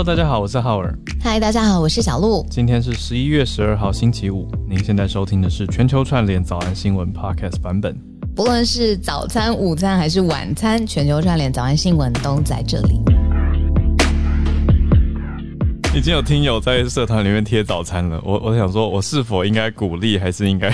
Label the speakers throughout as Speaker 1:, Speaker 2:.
Speaker 1: Hello，大家好，我是浩尔。
Speaker 2: 嗨，大家好，我是小鹿。
Speaker 1: 今天是十一月十二号，星期五。您现在收听的是全球串联早安新闻 Podcast 版本。
Speaker 2: 不论是早餐、午餐还是晚餐，全球串联早安新闻都在这里。
Speaker 1: 已经有听友在社团里面贴早餐了，我我想说，我是否应该鼓励，还是应该？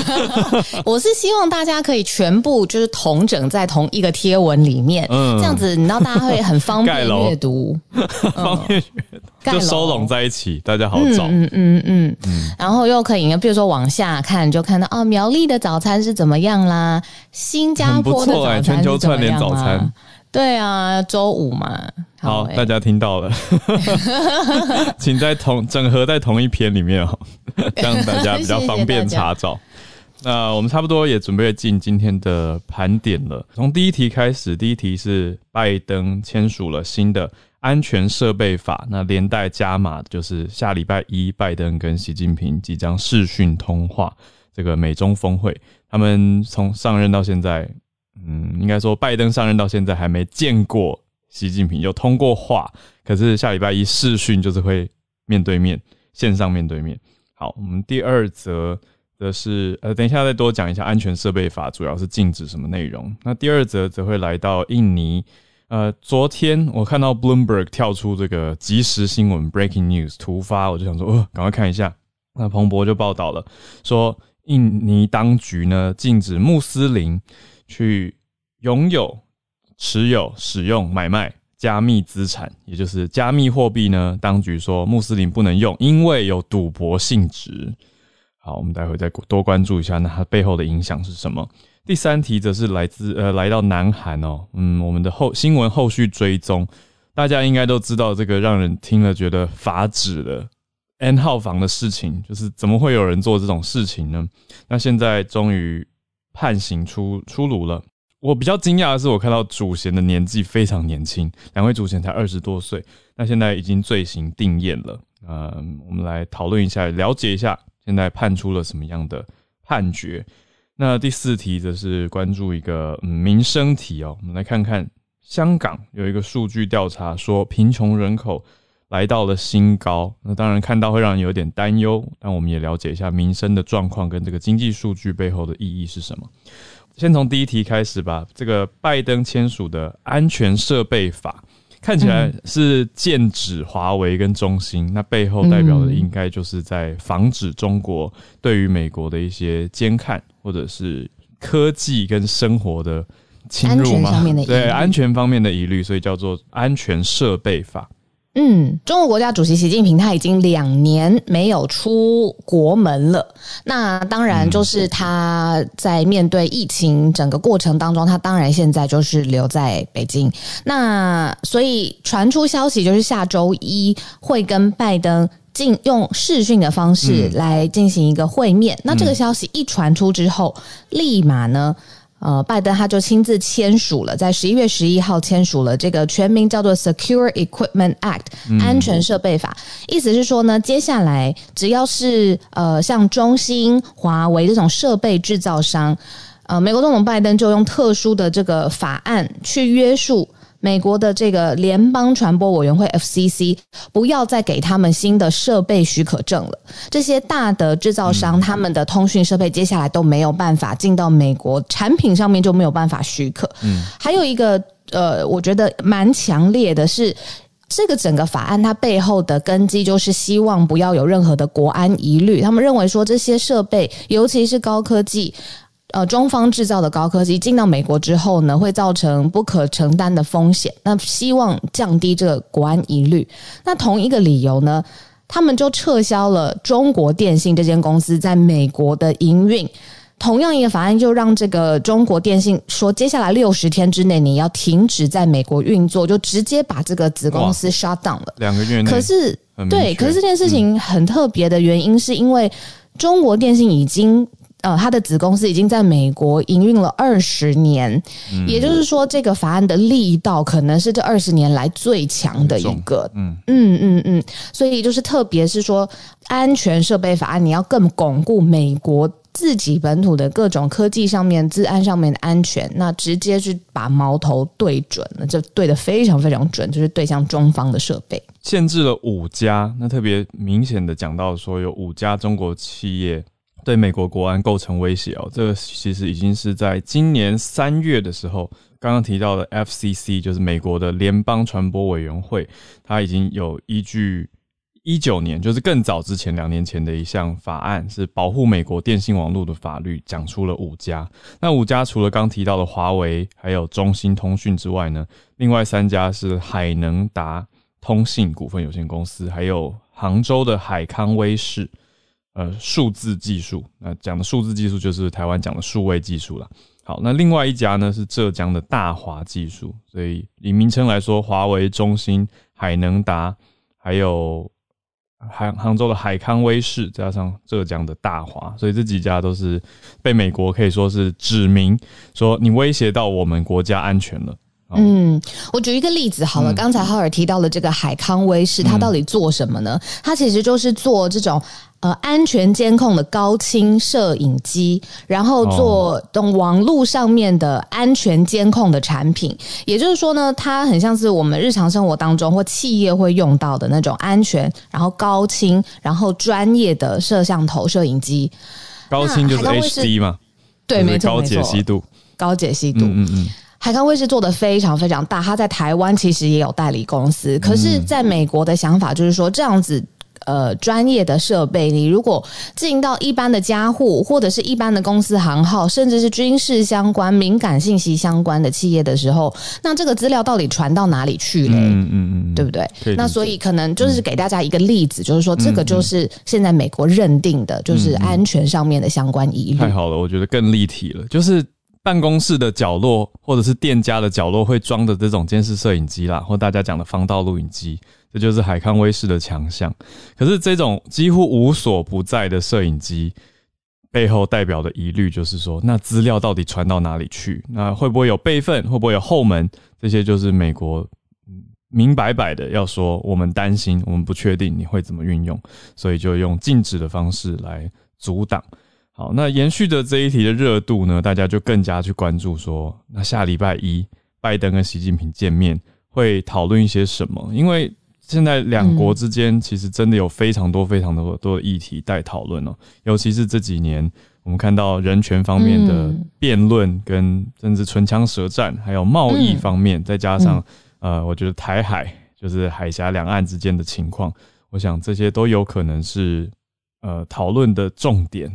Speaker 2: 我是希望大家可以全部就是同整在同一个贴文里面，嗯，这样子你知道大家会很方便阅读，
Speaker 1: 方便阅读，就收拢在一起，大家好找，嗯
Speaker 2: 嗯嗯嗯，然后又可以，比如说往下看，就看到哦，苗栗的早餐是怎么样啦，新加坡的早餐
Speaker 1: 全球串联早餐。
Speaker 2: 对啊，周五嘛。
Speaker 1: 好，大家听到了，请在同整合在同一篇里面哦，这样大家比较方便查找。那我们差不多也准备进今天的盘点了。从第一题开始，第一题是拜登签署了新的安全设备法，那连带加码就是下礼拜一，拜登跟习近平即将视讯通话，这个美中峰会，他们从上任到现在。嗯，应该说拜登上任到现在还没见过习近平，有通过话，可是下礼拜一视讯就是会面对面，线上面对面。好，我们第二则则是呃，等一下再多讲一下安全设备法主要是禁止什么内容。那第二则则会来到印尼，呃，昨天我看到 Bloomberg 跳出这个即时新闻 Breaking News 突发，我就想说，呃，赶快看一下。那彭博就报道了，说印尼当局呢禁止穆斯林。去拥有、持有、使用、买卖加密资产，也就是加密货币呢？当局说穆斯林不能用，因为有赌博性质。好，我们待会再多关注一下，那它背后的影响是什么？第三题则是来自呃，来到南韩哦，嗯，我们的后新闻后续追踪，大家应该都知道这个让人听了觉得发指的 N 号房的事情，就是怎么会有人做这种事情呢？那现在终于。判刑出出炉了，我比较惊讶的是，我看到主嫌的年纪非常年轻，两位主嫌才二十多岁，那现在已经罪行定验了。嗯，我们来讨论一下，了解一下现在判出了什么样的判决。那第四题则是关注一个民生题哦，我们来看看香港有一个数据调查说，贫穷人口。来到了新高，那当然看到会让人有点担忧，但我们也了解一下民生的状况跟这个经济数据背后的意义是什么。先从第一题开始吧。这个拜登签署的安全设备法看起来是剑指华为跟中兴，那背后代表的应该就是在防止中国对于美国的一些监看或者是科技跟生活的侵入吗？对安全方面的疑虑，所以叫做安全设备法。
Speaker 2: 嗯，中国国家主席习近平他已经两年没有出国门了。那当然就是他在面对疫情整个过程当中，他当然现在就是留在北京。那所以传出消息就是下周一会跟拜登进用视讯的方式来进行一个会面。那这个消息一传出之后，立马呢。呃，拜登他就亲自签署了，在十一月十一号签署了这个全名叫做 Secure Equipment Act 安全设备法，意思是说呢，接下来只要是呃像中兴、华为这种设备制造商，呃，美国总统拜登就用特殊的这个法案去约束。美国的这个联邦传播委员会 FCC 不要再给他们新的设备许可证了。这些大的制造商，他们的通讯设备接下来都没有办法进到美国，产品上面就没有办法许可。嗯，还有一个呃，我觉得蛮强烈的是，这个整个法案它背后的根基就是希望不要有任何的国安疑虑。他们认为说这些设备，尤其是高科技。呃，中方制造的高科技进到美国之后呢，会造成不可承担的风险。那希望降低这个国安疑虑。那同一个理由呢，他们就撤销了中国电信这间公司在美国的营运。同样一个法案就让这个中国电信说，接下来六十天之内你要停止在美国运作，就直接把这个子公司 shut down 了。
Speaker 1: 两个月内。
Speaker 2: 可是，对，可是这件事情很特别的原因，是因为中国电信已经。呃，他的子公司已经在美国营运了二十年，也就是说，这个法案的力道可能是这二十年来最强的一个。嗯嗯嗯嗯，所以就是特别是说，安全设备法案，你要更巩固美国自己本土的各种科技上面、治安上面的安全，那直接是把矛头对准了，就对的非常非常准，就是对向中方的设备。
Speaker 1: 限制了五家，那特别明显的讲到说有五家中国企业对美国国安构成威胁哦，这个其实已经是在今年三月的时候，刚刚提到的 FCC 就是美国的联邦传播委员会，它已经有依据一九年，就是更早之前两年前的一项法案，是保护美国电信网络的法律，讲出了五家。那五家除了刚提到的华为还有中兴通讯之外呢，另外三家是海能达。通信股份有限公司，还有杭州的海康威视，呃，数字技术，那讲的数字技术就是台湾讲的数位技术了。好，那另外一家呢是浙江的大华技术，所以以名称来说，华为、中兴、海能达，还有杭杭州的海康威视，加上浙江的大华，所以这几家都是被美国可以说是指明说你威胁到我们国家安全了。
Speaker 2: 嗯，我举一个例子好了。刚才浩尔提到了这个海康威视，它到底做什么呢？它其实就是做这种呃安全监控的高清摄影机，然后做等网络上面的安全监控的产品。也就是说呢，它很像是我们日常生活当中或企业会用到的那种安全，然后高清，然后专业的摄像头摄影机。
Speaker 1: 高清就是 HD 嘛？
Speaker 2: 对，没错，
Speaker 1: 高解析度，
Speaker 2: 高解析度，嗯嗯。海康威视做的非常非常大，它在台湾其实也有代理公司，可是在美国的想法就是说，这样子呃专业的设备，你如果进到一般的家户或者是一般的公司行号，甚至是军事相关、敏感信息相关的企业的时候，那这个资料到底传到哪里去嘞？嗯嗯嗯，对不对？那所以可能就是给大家一个例子，就是说这个就是现在美国认定的，就是安全上面的相关疑虑。
Speaker 1: 太好了，我觉得更立体了，就是。办公室的角落，或者是店家的角落会装的这种监视摄影机啦，或大家讲的防盗录影机，这就是海康威视的强项。可是这种几乎无所不在的摄影机背后代表的疑虑，就是说，那资料到底传到哪里去？那会不会有备份？会不会有后门？这些就是美国明摆摆的要说，我们担心，我们不确定你会怎么运用，所以就用禁止的方式来阻挡。好，那延续着这一题的热度呢，大家就更加去关注说，那下礼拜一拜登跟习近平见面会讨论一些什么？因为现在两国之间其实真的有非常多、非常多多的议题待讨论哦，尤其是这几年我们看到人权方面的辩论，跟甚至唇枪舌战，还有贸易方面，再加上呃，我觉得台海就是海峡两岸之间的情况，我想这些都有可能是呃讨论的重点。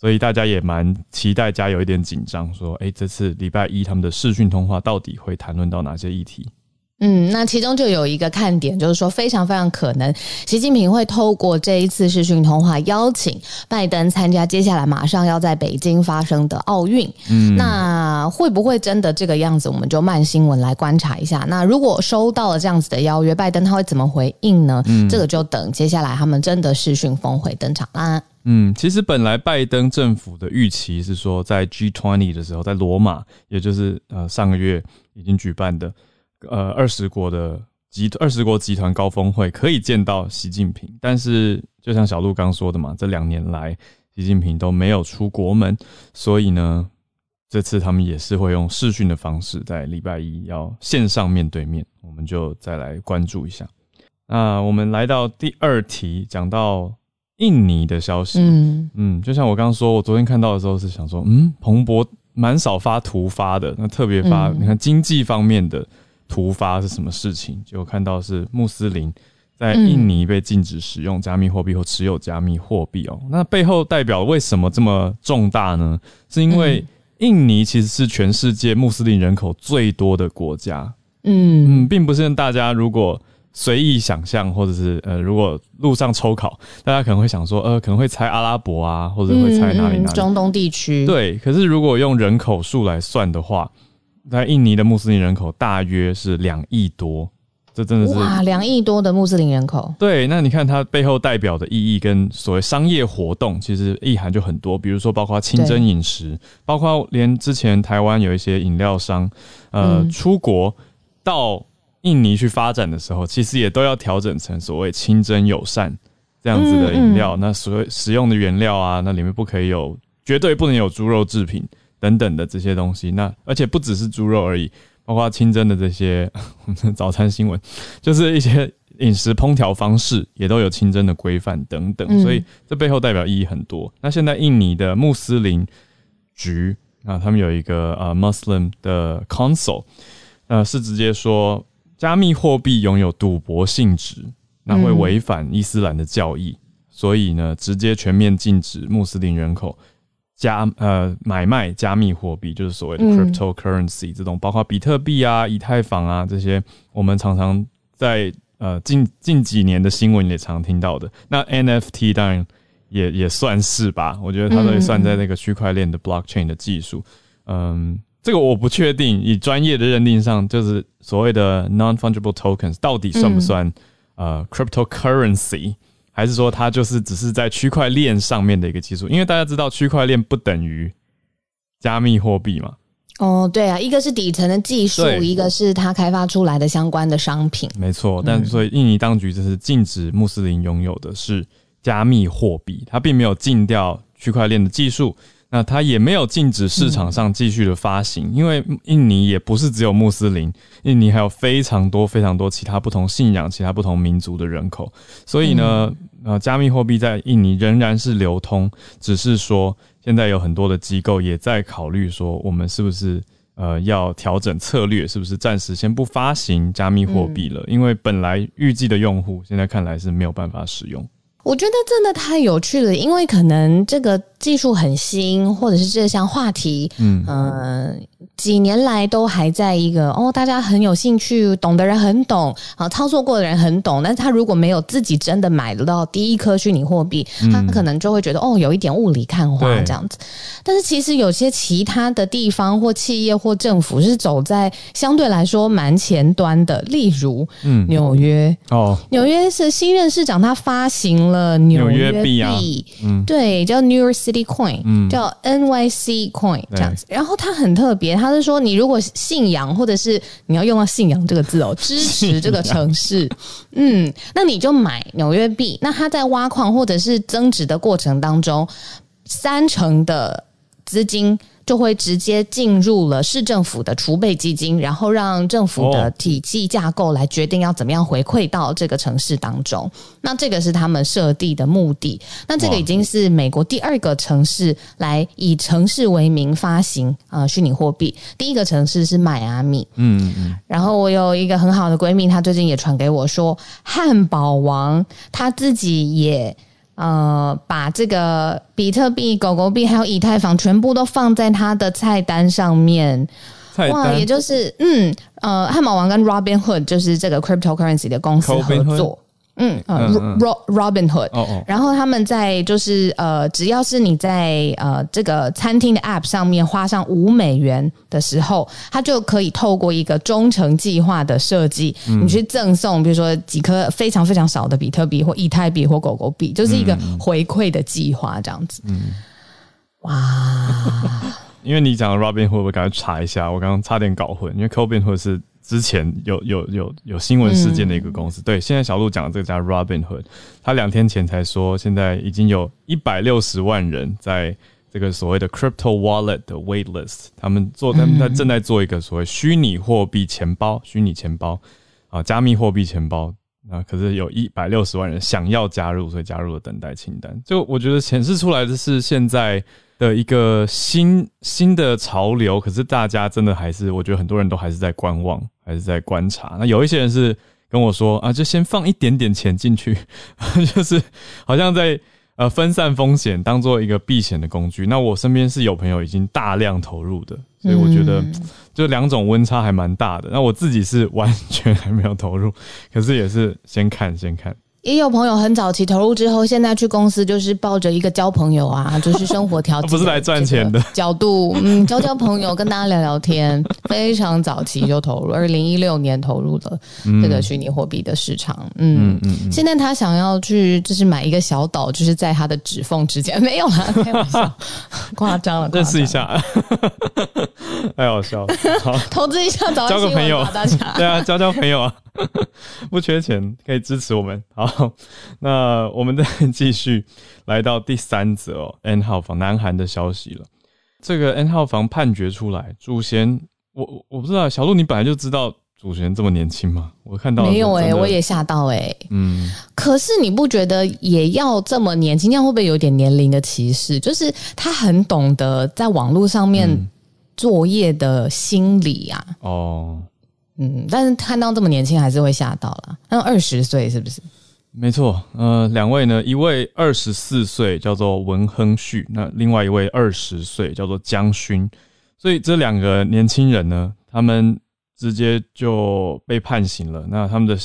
Speaker 1: 所以大家也蛮期待，加有一点紧张，说，哎，这次礼拜一他们的视讯通话到底会谈论到哪些议题？
Speaker 2: 嗯，那其中就有一个看点，就是说非常非常可能，习近平会透过这一次视讯通话邀请拜登参加接下来马上要在北京发生的奥运。嗯，那会不会真的这个样子？我们就慢新闻来观察一下。那如果收到了这样子的邀约，拜登他会怎么回应呢？嗯，这个就等接下来他们真的视讯峰会登场啦。
Speaker 1: 嗯，其实本来拜登政府的预期是说，在 G20 的时候，在罗马，也就是呃上个月已经举办的呃二十国的集二十国集团高峰会，可以见到习近平。但是就像小鹿刚说的嘛，这两年来习近平都没有出国门，所以呢，这次他们也是会用视讯的方式，在礼拜一要线上面对面，我们就再来关注一下。那我们来到第二题，讲到。印尼的消息，嗯嗯，就像我刚刚说，我昨天看到的时候是想说，嗯，彭博蛮少发突发的，那特别发，你看经济方面的突发是什么事情？就看到是穆斯林在印尼被禁止使用加密货币或持有加密货币哦，那背后代表为什么这么重大呢？是因为印尼其实是全世界穆斯林人口最多的国家，嗯嗯，并不是大家如果。随意想象，或者是呃，如果路上抽考，大家可能会想说，呃，可能会猜阿拉伯啊，或者会猜哪里哪里，
Speaker 2: 中东地区。
Speaker 1: 对，可是如果用人口数来算的话，在印尼的穆斯林人口大约是两亿多，这真的是
Speaker 2: 哇，两亿多的穆斯林人口。
Speaker 1: 对，那你看它背后代表的意义跟所谓商业活动，其实意涵就很多，比如说包括清真饮食，包括连之前台湾有一些饮料商，呃，出国到。印尼去发展的时候，其实也都要调整成所谓清真友善这样子的饮料。那所谓使用的原料啊，那里面不可以有，绝对不能有猪肉制品等等的这些东西。那而且不只是猪肉而已，包括清真的这些 早餐新闻，就是一些饮食烹调方式也都有清真的规范等等，所以这背后代表意义很多。那现在印尼的穆斯林局啊，他们有一个呃 Muslim 的 Council，呃，是直接说加密货币拥有赌博性质，那会违反伊斯兰的教义，所以呢，直接全面禁止穆斯林人口。加呃买卖加密货币就是所谓的 cryptocurrency 这种，包括比特币啊、以太坊啊这些，我们常常在呃近近几年的新闻也常听到的。那 NFT 当然也也算是吧，我觉得它都算在那个区块链的 blockchain 的技术。嗯，这个我不确定，以专业的认定上，就是所谓的 non-fungible tokens 到底算不算呃 cryptocurrency？还是说它就是只是在区块链上面的一个技术？因为大家知道区块链不等于加密货币嘛。
Speaker 2: 哦，对啊，一个是底层的技术，一个是它开发出来的相关的商品。
Speaker 1: 没错，但所以印尼当局就是禁止穆斯林拥有的是加密货币，它并没有禁掉区块链的技术。那它也没有禁止市场上继续的发行，因为印尼也不是只有穆斯林，印尼还有非常多非常多其他不同信仰、其他不同民族的人口，所以呢，呃，加密货币在印尼仍然是流通，只是说现在有很多的机构也在考虑说，我们是不是呃要调整策略，是不是暂时先不发行加密货币了？因为本来预计的用户现在看来是没有办法使用。
Speaker 2: 我觉得真的太有趣了，因为可能这个技术很新，或者是这项话题，嗯，几年来都还在一个哦，大家很有兴趣，懂的人很懂啊，操作过的人很懂，但是他如果没有自己真的买得到第一颗虚拟货币，他可能就会觉得哦，有一点雾里看花这样子。但是其实有些其他的地方或企业或政府是走在相对来说蛮前端的，例如，嗯，纽约。哦，纽约是新任市长他发行。了纽约币啊，嗯，对，叫 New York City Coin，嗯，叫 NYC Coin 这样子。然后它很特别，它是说你如果信仰，或者是你要用到信仰这个字哦，支持这个城市，嗯，那你就买纽约币。那它在挖矿或者是增值的过程当中，三成的资金。就会直接进入了市政府的储备基金，然后让政府的体系架构来决定要怎么样回馈到这个城市当中。那这个是他们设定的目的。那这个已经是美国第二个城市来以城市为名发行啊虚拟货币。第一个城市是迈阿密。嗯嗯。然后我有一个很好的闺蜜，她最近也传给我说，汉堡王他自己也。呃，把这个比特币、狗狗币还有以太坊全部都放在他的菜单上面，
Speaker 1: 哇，
Speaker 2: 也就是嗯呃，汉堡王跟 Robinhood 就是这个 cryptocurrency 的公司合作。嗯嗯，Robin Hood，然后他们在就是呃，只要是你在呃这个餐厅的 App 上面花上五美元的时候，它就可以透过一个忠诚计划的设计，你去赠送，比如说几颗非常非常少的比特币或以太币或狗狗币，就是一个回馈的计划这样子。嗯，
Speaker 1: 哇，因为你讲 Robin Hood，我赶快查一下，我刚刚差点搞混，因为 Robin Hood 是。之前有有有有新闻事件的一个公司，对，现在小鹿讲的这个叫 Robinhood，他两天前才说，现在已经有一百六十万人在这个所谓的 crypto wallet 的 waitlist，他们做他们在正在做一个所谓虚拟货币钱包，虚拟钱包啊，加密货币钱包，那可是有一百六十万人想要加入，所以加入了等待清单。就我觉得显示出来的是现在。的一个新新的潮流，可是大家真的还是，我觉得很多人都还是在观望，还是在观察。那有一些人是跟我说啊，就先放一点点钱进去，就是好像在呃分散风险，当做一个避险的工具。那我身边是有朋友已经大量投入的，所以我觉得就两种温差还蛮大的。那我自己是完全还没有投入，可是也是先看先看。
Speaker 2: 也有朋友很早期投入之后，现在去公司就是抱着一个交朋友啊，就是生活条件
Speaker 1: 不是来赚钱的。
Speaker 2: 角度，嗯，交交朋友，跟大家聊聊天，非常早期就投入，二零一六年投入了这个虚拟货币的市场，嗯。嗯，现在他想要去就是买一个小岛，就是在他的指缝之间，没有啦，开玩笑，夸张了，
Speaker 1: 认识一下，太 好笑，好，
Speaker 2: 投资一下，
Speaker 1: 交个朋友，大家。对啊，交交朋友啊。不缺钱，可以支持我们。好，那我们再继续来到第三则哦，N 号房南韩的消息了。这个 N 号房判决出来，主嫌我我不知道，小鹿你本来就知道主持人这么年轻吗？我看到
Speaker 2: 没有
Speaker 1: 哎，
Speaker 2: 我也吓到哎。
Speaker 1: 嗯，
Speaker 2: 可是你不觉得也要这么年轻，这样会不会有点年龄的歧视？就是他很懂得在网络上面作业的心理啊。哦，嗯，但是看到这么年轻还是会吓到了。那二十岁是不是？
Speaker 1: 没错，呃，两位呢，一位二十四岁叫做文亨旭，那另外一位二十岁叫做江勋，所以这两个年轻人呢，他们。直接就被判刑了。那他们的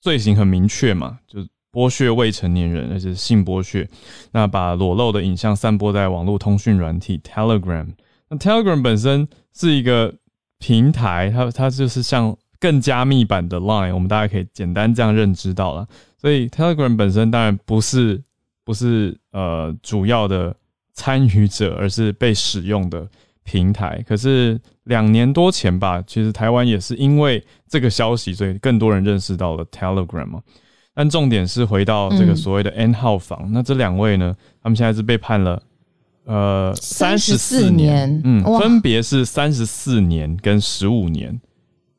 Speaker 1: 罪行很明确嘛，就剥削未成年人，而且性剥削。那把裸露的影像散播在网络通讯软体 Telegram。那 Telegram 本身是一个平台，它它就是像更加密版的 Line，我们大家可以简单这样认知到了。所以 Telegram 本身当然不是不是呃主要的参与者，而是被使用的。平台可是两年多前吧，其实台湾也是因为这个消息，所以更多人认识到了 Telegram 嘛。但重点是回到这个所谓的 N 号房，那这两位呢，他们现在是被判了呃
Speaker 2: 三十四年，
Speaker 1: 嗯，分别是三十四年跟十五年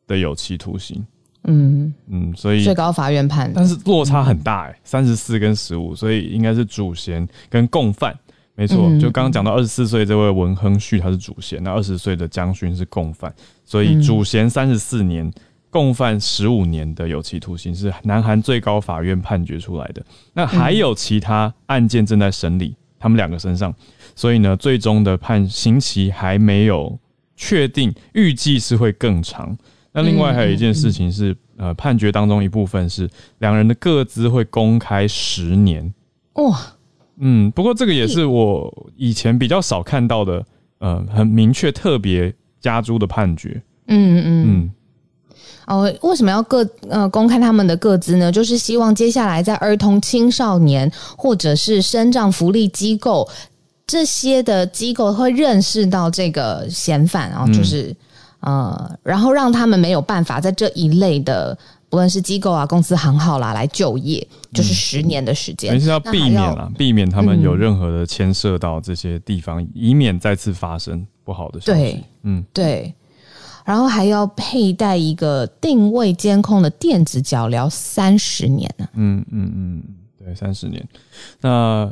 Speaker 1: 的有期徒刑。嗯。嗯，所以
Speaker 2: 最高法院判，
Speaker 1: 但是落差很大哎，三十四跟十五，所以应该是主嫌跟共犯。没错，就刚刚讲到二十四岁这位文亨旭他是主嫌，那二十岁的江勋是共犯，所以主嫌三十四年，共犯十五年的有期徒刑是南韩最高法院判决出来的。那还有其他案件正在审理，他们两个身上，所以呢，最终的判刑期还没有确定，预计是会更长。那另外还有一件事情是，呃，判决当中一部分是两人的各自会公开十年。哇！嗯，不过这个也是我以前比较少看到的，呃，很明确、特别加诸的判决。嗯嗯
Speaker 2: 嗯。哦，为什么要各呃公开他们的各资呢？就是希望接下来在儿童、青少年或者是生长福利机构这些的机构会认识到这个嫌犯，然后就是呃，然后让他们没有办法在这一类的。不论是机构啊、公司行号啦，来就业，就是十年的时间，
Speaker 1: 是要避免啊，避免他们有任何的牵涉到这些地方，以免再次发生不好的事
Speaker 2: 情。嗯，对。然后还要佩戴一个定位监控的电子脚镣三十年呢。嗯
Speaker 1: 嗯嗯，对，三十年。那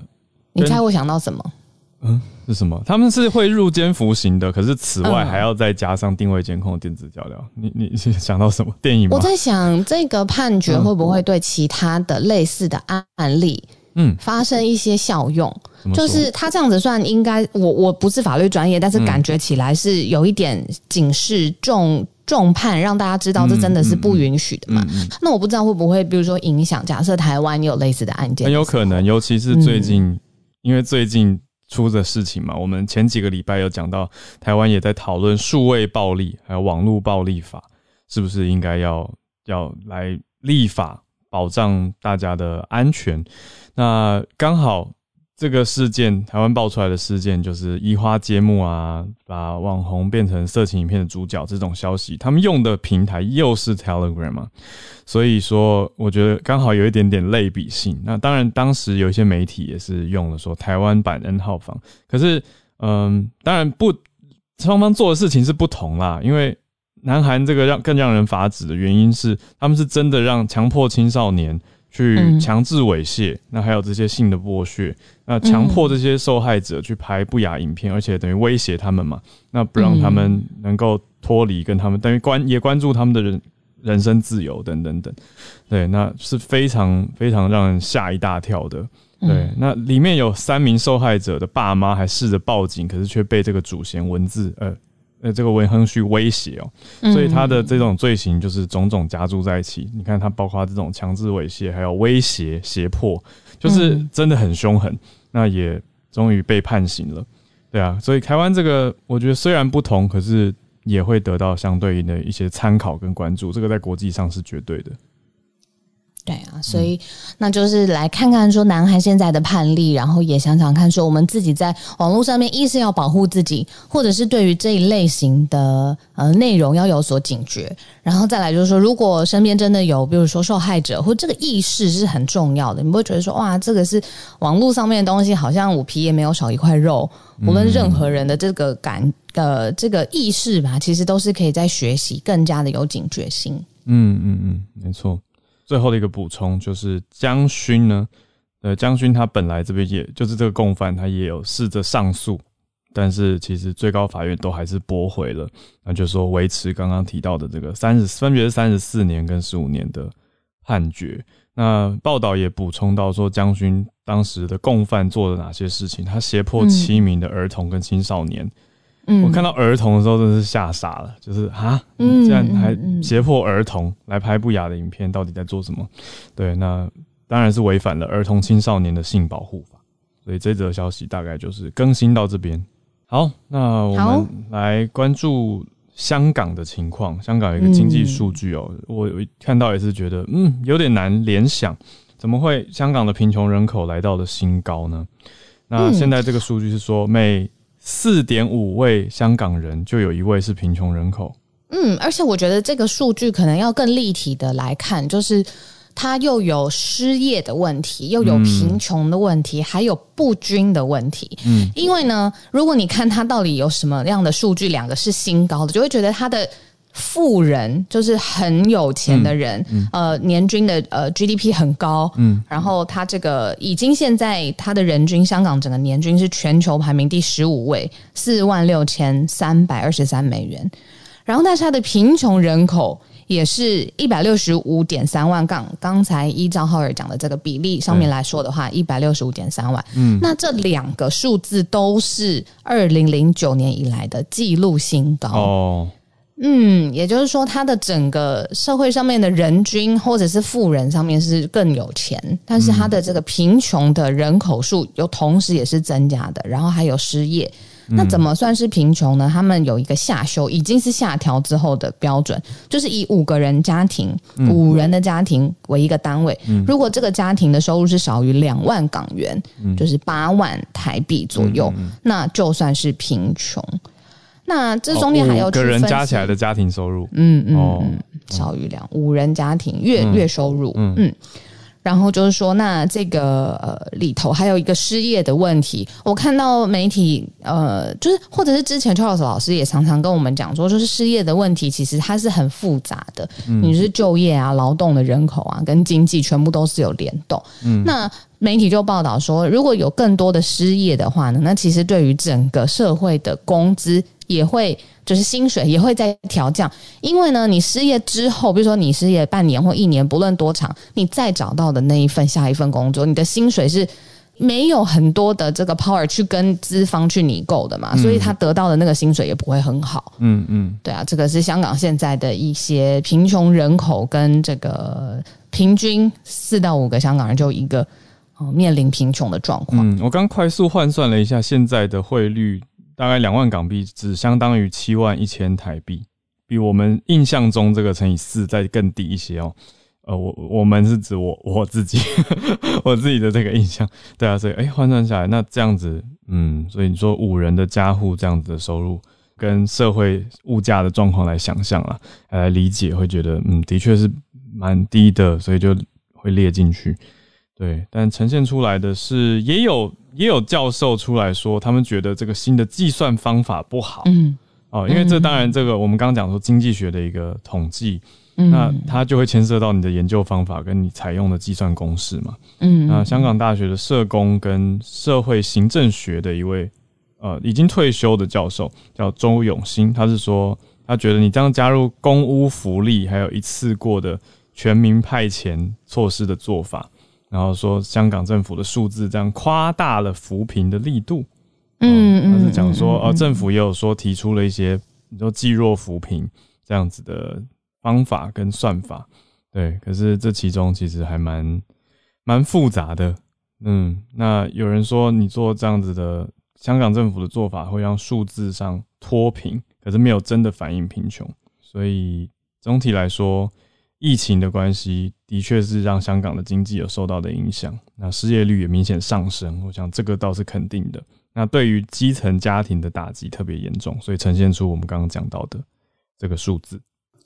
Speaker 2: 你猜我想到什么？
Speaker 1: 嗯，是什么？他们是会入监服刑的，可是此外还要再加上定位监控、电子脚镣。你你想到什么电影吗？
Speaker 2: 我在想这个判决会不会对其他的类似的案例，嗯，发生一些效用？就是他这样子算应该，我我不是法律专业，但是感觉起来是有一点警示重重判，让大家知道这真的是不允许的嘛？那我不知道会不会，比如说影响？假设台湾有类似的案件，
Speaker 1: 很有可能，尤其是最近，因为最近。出的事情嘛，我们前几个礼拜有讲到，台湾也在讨论数位暴力还有网络暴力法，是不是应该要要来立法保障大家的安全？那刚好。这个事件，台湾爆出来的事件，就是移花接木啊，把网红变成色情影片的主角这种消息，他们用的平台又是 Telegram 嘛，所以说我觉得刚好有一点点类比性。那当然，当时有一些媒体也是用了说台湾版 N 号房，可是嗯，当然不双方做的事情是不同啦，因为南韩这个让更让人发指的原因是，他们是真的让强迫青少年。去强制猥亵，那还有这些性的剥削，那强迫这些受害者去拍不雅影片，而且等于威胁他们嘛，那不让他们能够脱离跟他们，等于关也关注他们的人人身自由等等等，对，那是非常非常让人吓一大跳的。对，那里面有三名受害者的爸妈还试着报警，可是却被这个主嫌文字呃。呃，这个文亨旭威胁哦，所以他的这种罪行就是种种加注在一起。你看，他包括这种强制猥亵，还有威胁、胁迫，就是真的很凶狠。那也终于被判刑了，对啊。所以台湾这个，我觉得虽然不同，可是也会得到相对应的一些参考跟关注。这个在国际上是绝对的。
Speaker 2: 对啊，所以那就是来看看说男孩现在的判例，然后也想想看说我们自己在网络上面，一是要保护自己，或者是对于这一类型的呃内容要有所警觉，然后再来就是说，如果身边真的有，比如说受害者，或这个意识是很重要的，你不会觉得说哇，这个是网络上面的东西，好像我皮也没有少一块肉，无论任何人的这个感呃这个意识吧，其实都是可以在学习更加的有警觉性。
Speaker 1: 嗯嗯嗯，没错。最后的一个补充就是江勋呢，呃，江勋他本来这边也就是这个共犯，他也有试着上诉，但是其实最高法院都还是驳回了，那就说维持刚刚提到的这个三十分别是三十四年跟十五年的判决。那报道也补充到说，江勋当时的共犯做了哪些事情？他胁迫七名的儿童跟青少年。我看到儿童的时候，真的是吓傻了，就是啊，竟然还胁迫儿童来拍不雅的影片，到底在做什么？对，那当然是违反了儿童青少年的性保护法。所以这则消息大概就是更新到这边。好，那我们来关注香港的情况。香港有一个经济数据哦，我看到也是觉得，嗯，有点难联想，怎么会香港的贫穷人口来到了新高呢？那现在这个数据是说每四点五位香港人就有一位是贫穷人口。
Speaker 2: 嗯，而且我觉得这个数据可能要更立体的来看，就是它又有失业的问题，又有贫穷的问题，还有不均的问题。嗯，因为呢，如果你看它到底有什么样的数据，两个是新高的，就会觉得它的。富人就是很有钱的人，呃，年均的呃 GDP 很高，嗯，然后他这个已经现在他的人均，香港整个年均是全球排名第十五位，四万六千三百二十三美元，然后但是他的贫穷人口也是一百六十五点三万，杠刚才依照浩尔讲的这个比例上面来说的话，一百六十五点三万，嗯，那这两个数字都是二零零九年以来的纪录新高。哦。嗯，也就是说，他的整个社会上面的人均或者是富人上面是更有钱，但是他的这个贫穷的人口数又同时也是增加的，然后还有失业，那怎么算是贫穷呢？他们有一个下修，已经是下调之后的标准，就是以五个人家庭、五人的家庭为一个单位，如果这个家庭的收入是少于两万港元，就是八万台币左右，那就算是贫穷。那这中间还有
Speaker 1: 个人加起来的家庭收入，
Speaker 2: 嗯嗯嗯，少于两五人家庭月月收入，嗯，然后就是说，那这个呃里头还有一个失业的问题，我看到媒体呃，就是或者是之前 Charles 老师也常常跟我们讲说，就是失业的问题其实它是很复杂的，你是就业啊、劳动的人口啊，跟经济全部都是有联动，嗯，那。媒体就报道说，如果有更多的失业的话呢，那其实对于整个社会的工资也会，就是薪水也会在调降。因为呢，你失业之后，比如说你失业半年或一年，不论多长，你再找到的那一份下一份工作，你的薪水是没有很多的这个 power 去跟资方去拟购的嘛，所以他得到的那个薪水也不会很好。嗯嗯，对啊，这个是香港现在的一些贫穷人口跟这个平均四到五个香港人就一个。哦，面临贫穷的状况。
Speaker 1: 嗯，我刚快速换算了一下，现在的汇率大概两万港币，只相当于七万一千台币，比我们印象中这个乘以四再更低一些哦。呃，我我们是指我我自己 我自己的这个印象，对啊，所以哎，换算下来，那这样子，嗯，所以你说五人的家户这样子的收入，跟社会物价的状况来想象啊，来理解，会觉得嗯，的确是蛮低的，所以就会列进去。对，但呈现出来的是，也有也有教授出来说，他们觉得这个新的计算方法不好。嗯，哦，因为这当然这个我们刚刚讲说经济学的一个统计，那它就会牵涉到你的研究方法跟你采用的计算公式嘛。嗯，那香港大学的社工跟社会行政学的一位呃已经退休的教授叫周永新，他是说他觉得你这样加入公屋福利，还有一次过的全民派遣措施的做法。然后说香港政府的数字这样夸大了扶贫的力度，嗯，他是讲说，呃，政府也有说提出了一些，你说济弱扶贫这样子的方法跟算法，对，可是这其中其实还蛮蛮复杂的，嗯，那有人说你做这样子的香港政府的做法会让数字上脱贫，可是没有真的反映贫穷，所以总体来说。疫情的关系，的确是让香港的经济有受到的影响，那失业率也明显上升。我想这个倒是肯定的。那对于基层家庭的打击特别严重，所以呈现出我们刚刚讲到的这个数字。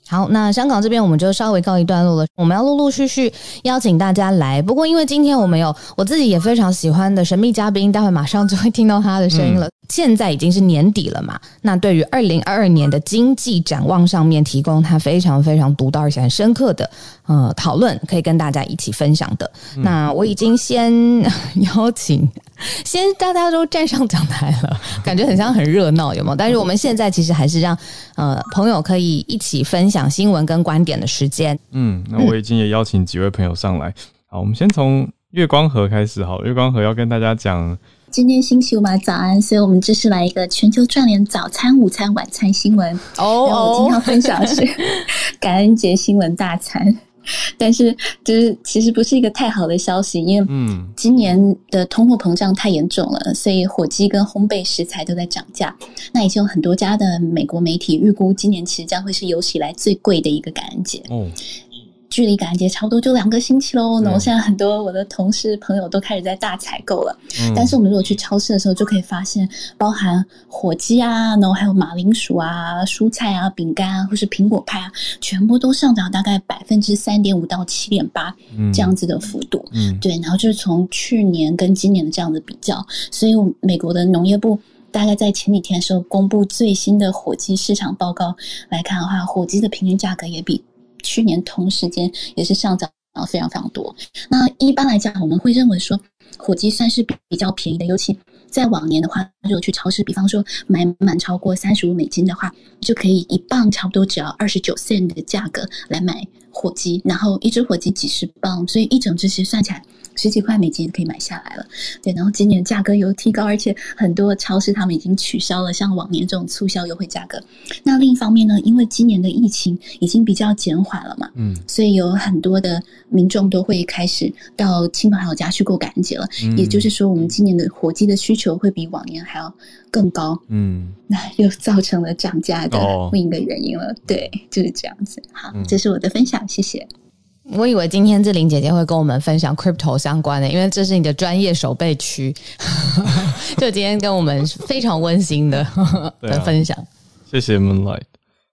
Speaker 2: 好，那香港这边我们就稍微告一段落了。我们要陆陆续续邀请大家来，不过因为今天我们有我自己也非常喜欢的神秘嘉宾，待会马上就会听到他的声音了。现在已经是年底了嘛，那对于二零二二年的经济展望上面，提供他非常非常独到而且很深刻的呃讨论，可以跟大家一起分享的。那我已经先 邀请。先大家都站上讲台了，感觉很像很热闹，有没有？但是我们现在其实还是让呃朋友可以一起分享新闻跟观点的时间。
Speaker 1: 嗯，那我已经也邀请几位朋友上来。好，我们先从月光河开始。好，月光河要跟大家讲，
Speaker 3: 今天星期五嘛，早安，所以我们这是来一个全球串联早餐、午餐、晚餐新闻。哦，我今天要分享的是 感恩节新闻大餐。但是，就是其实不是一个太好的消息，因为今年的通货膨胀太严重了，所以火鸡跟烘焙食材都在涨价。那已经有很多家的美国媒体预估，今年其实将会是有史以来最贵的一个感恩节。距离感恩节差不多就两个星期喽，那我现在很多我的同事朋友都开始在大采购了。但是我们如果去超市的时候，就可以发现，包含火鸡啊，然后还有马铃薯啊、蔬菜啊、饼干啊，或是苹果派啊，全部都上涨大概百分之三点五到七点八这样子的幅度。嗯，对，然后就是从去年跟今年的这样的比较，所以美国的农业部大概在前几天的时候公布最新的火鸡市场报告来看的话，火鸡的平均价格也比。去年同时间也是上涨啊，非常非常多。那一般来讲，我们会认为说火鸡算是比较便宜的，尤其在往年的话，如果去超市，比方说买满超过三十五美金的话，就可以一磅差不多只要二十九 cent 的价格来买火鸡，然后一只火鸡几十磅，所以一整只其实算起来。十几块美金可以买下来了，对。然后今年价格有提高，而且很多超市他们已经取消了像往年这种促销优惠价格。那另一方面呢，因为今年的疫情已经比较减缓了嘛，嗯，所以有很多的民众都会开始到亲朋好友家去过感恩节了。也就是说，我们今年的火鸡的需求会比往年还要更高，嗯，那又造成了涨价的另一个原因了。对，就是这样子。好，这是我的分享，谢谢。
Speaker 2: 我以为今天志玲姐姐会跟我们分享 crypto 相关的，因为这是你的专业守备区。就今天跟我们非常温馨的 的分享，
Speaker 1: 谢谢 Moonlight。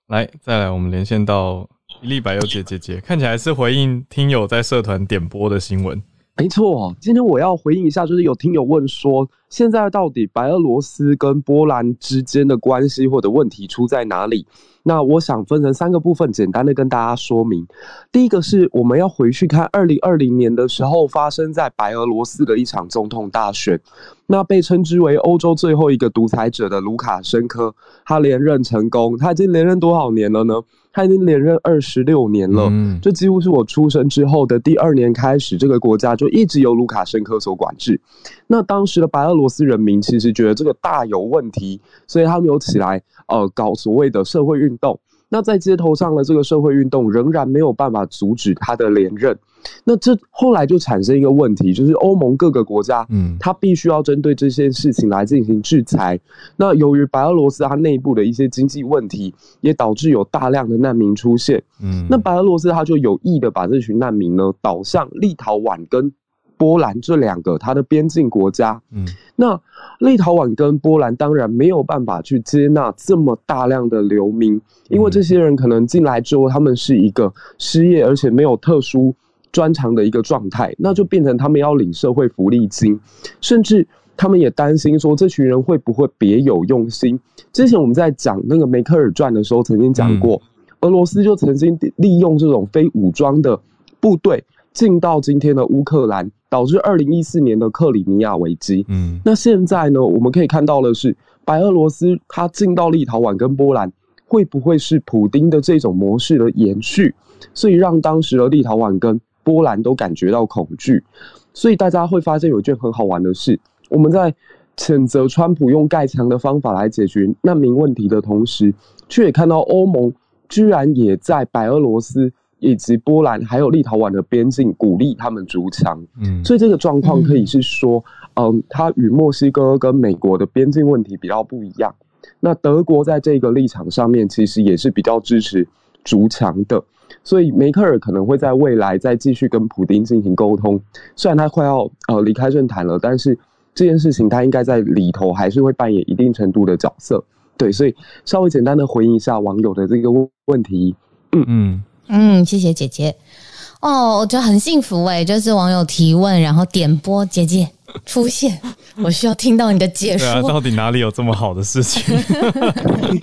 Speaker 1: 来，再来，我们连线到伊丽白柚姐姐姐，看起来是回应听友在社团点播的新闻。
Speaker 4: 没错，今天我要回应一下，就是有听友问说，现在到底白俄罗斯跟波兰之间的关系或者问题出在哪里？那我想分成三个部分，简单的跟大家说明。第一个是我们要回去看二零二零年的时候发生在白俄罗斯的一场总统大选。那被称之为欧洲最后一个独裁者的卢卡申科，他连任成功，他已经连任多少年了呢？他已经连任二十六年了，这几乎是我出生之后的第二年开始，这个国家就一直由卢卡申科所管制。那当时的白俄罗斯人民其实觉得这个大有问题，所以他们有起来呃搞所谓的社会运动。那在街头上的这个社会运动仍然没有办法阻止他的连任。那这后来就产生一个问题，就是欧盟各个国家，嗯，他必须要针对这些事情来进行制裁。那由于白俄罗斯它内部的一些经济问题，也导致有大量的难民出现。嗯，那白俄罗斯它就有意的把这群难民呢导向立陶宛跟波兰这两个它的边境国家。嗯，那立陶宛跟波兰当然没有办法去接纳这么大量的流民，因为这些人可能进来之后，他们是一个失业而且没有特殊。专长的一个状态，那就变成他们要领社会福利金，甚至他们也担心说，这群人会不会别有用心？之前我们在讲那个梅克尔传的时候，曾经讲过，俄罗斯就曾经利用这种非武装的部队进到今天的乌克兰，导致二零一四年的克里米亚危机。嗯，那现在呢，我们可以看到的是，白俄罗斯它进到立陶宛跟波兰，会不会是普丁的这种模式的延续？所以让当时的立陶宛跟波兰都感觉到恐惧，所以大家会发现有一件很好玩的事：我们在谴责川普用盖墙的方法来解决难民问题的同时，却也看到欧盟居然也在白俄罗斯以及波兰还有立陶宛的边境鼓励他们筑墙。嗯，所以这个状况可以是说，嗯，它与墨西哥跟美国的边境问题比较不一样。那德国在这个立场上面其实也是比较支持筑墙的。所以梅克尔可能会在未来再继续跟普丁进行沟通。虽然他快要呃离开政坛了，但是这件事情他应该在里头还是会扮演一定程度的角色。对，所以稍微简单的回应一下网友的这个问题。
Speaker 2: 嗯嗯嗯，谢谢姐姐。哦，我觉得很幸福哎，就是网友提问，然后点播姐姐出现，我需要听到你的解说。
Speaker 1: 到底哪里有这么好的事情？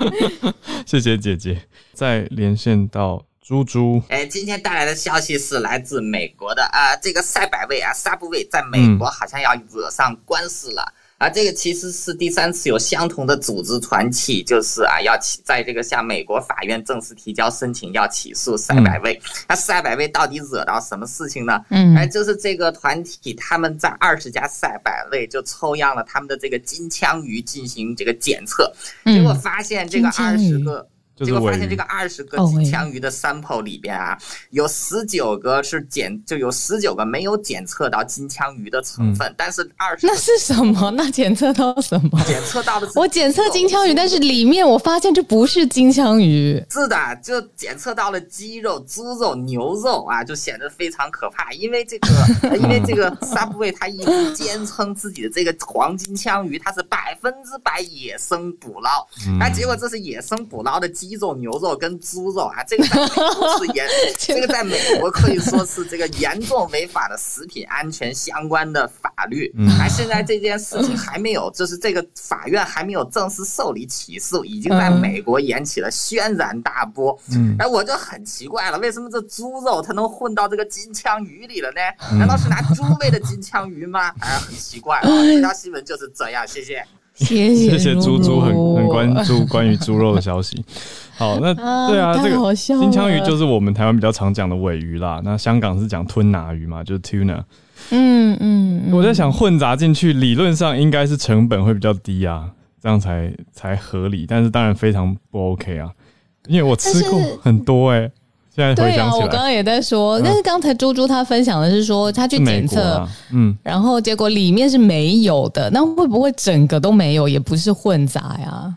Speaker 1: 谢谢姐姐。再连线到猪猪，
Speaker 5: 哎，今天带来的消息是来自美国的啊，这个赛百味啊，Subway 在美国好像要惹上官司了。啊，这个其实是第三次有相同的组织团体，就是啊，要起在这个向美国法院正式提交申请，要起诉赛百味。那赛百味到底惹到什么事情呢？嗯，哎，就是这个团体他们在二十家赛百味就抽样了他们的这个金枪鱼进行这个检测，结果发现这个二十个。结果发现这个二十个金枪鱼的 sample 里边啊，有十九个是检，就有十九个没有检测到金枪鱼的成分，但是二十
Speaker 2: 那是什么？那检测到什么？
Speaker 5: 检测到的
Speaker 2: 我检测金枪鱼，但是里面我发现这不是金枪鱼。
Speaker 5: 是的，就检测到了鸡肉、猪肉、牛肉啊，就显得非常可怕。因为这个，因为这个 Subway 它一直坚称自己的这个黄金枪鱼它是百分之百野生捕捞，那结果这是野生捕捞的鸡。鸡肉、牛肉跟猪肉啊，这个在美国是严，这个在美国可以说是这个严重违法的食品安全相关的法律。而现在这件事情还没有，就是这个法院还没有正式受理起诉，已经在美国引起了轩然大波。哎，我就很奇怪了，为什么这猪肉它能混到这个金枪鱼里了呢？难道是拿猪喂的金枪鱼吗？哎，很奇怪。这条新闻就是这样，谢谢。
Speaker 2: 谢
Speaker 1: 谢猪猪很很关注 关于猪肉的消息。好，那对啊，这个金枪鱼就是我们台湾比较常讲的尾鱼啦。那香港是讲吞拿鱼嘛，就是 tuna。嗯嗯，我在想混杂进去，理论上应该是成本会比较低啊，这样才才合理。但是当然非常不 OK 啊，因为我吃过很多哎。对啊，
Speaker 2: 我刚刚也在说，但是刚才猪猪他分享的是说他去检测，嗯，然后结果里面是没有的，那会不会整个都没有，也不是混杂呀？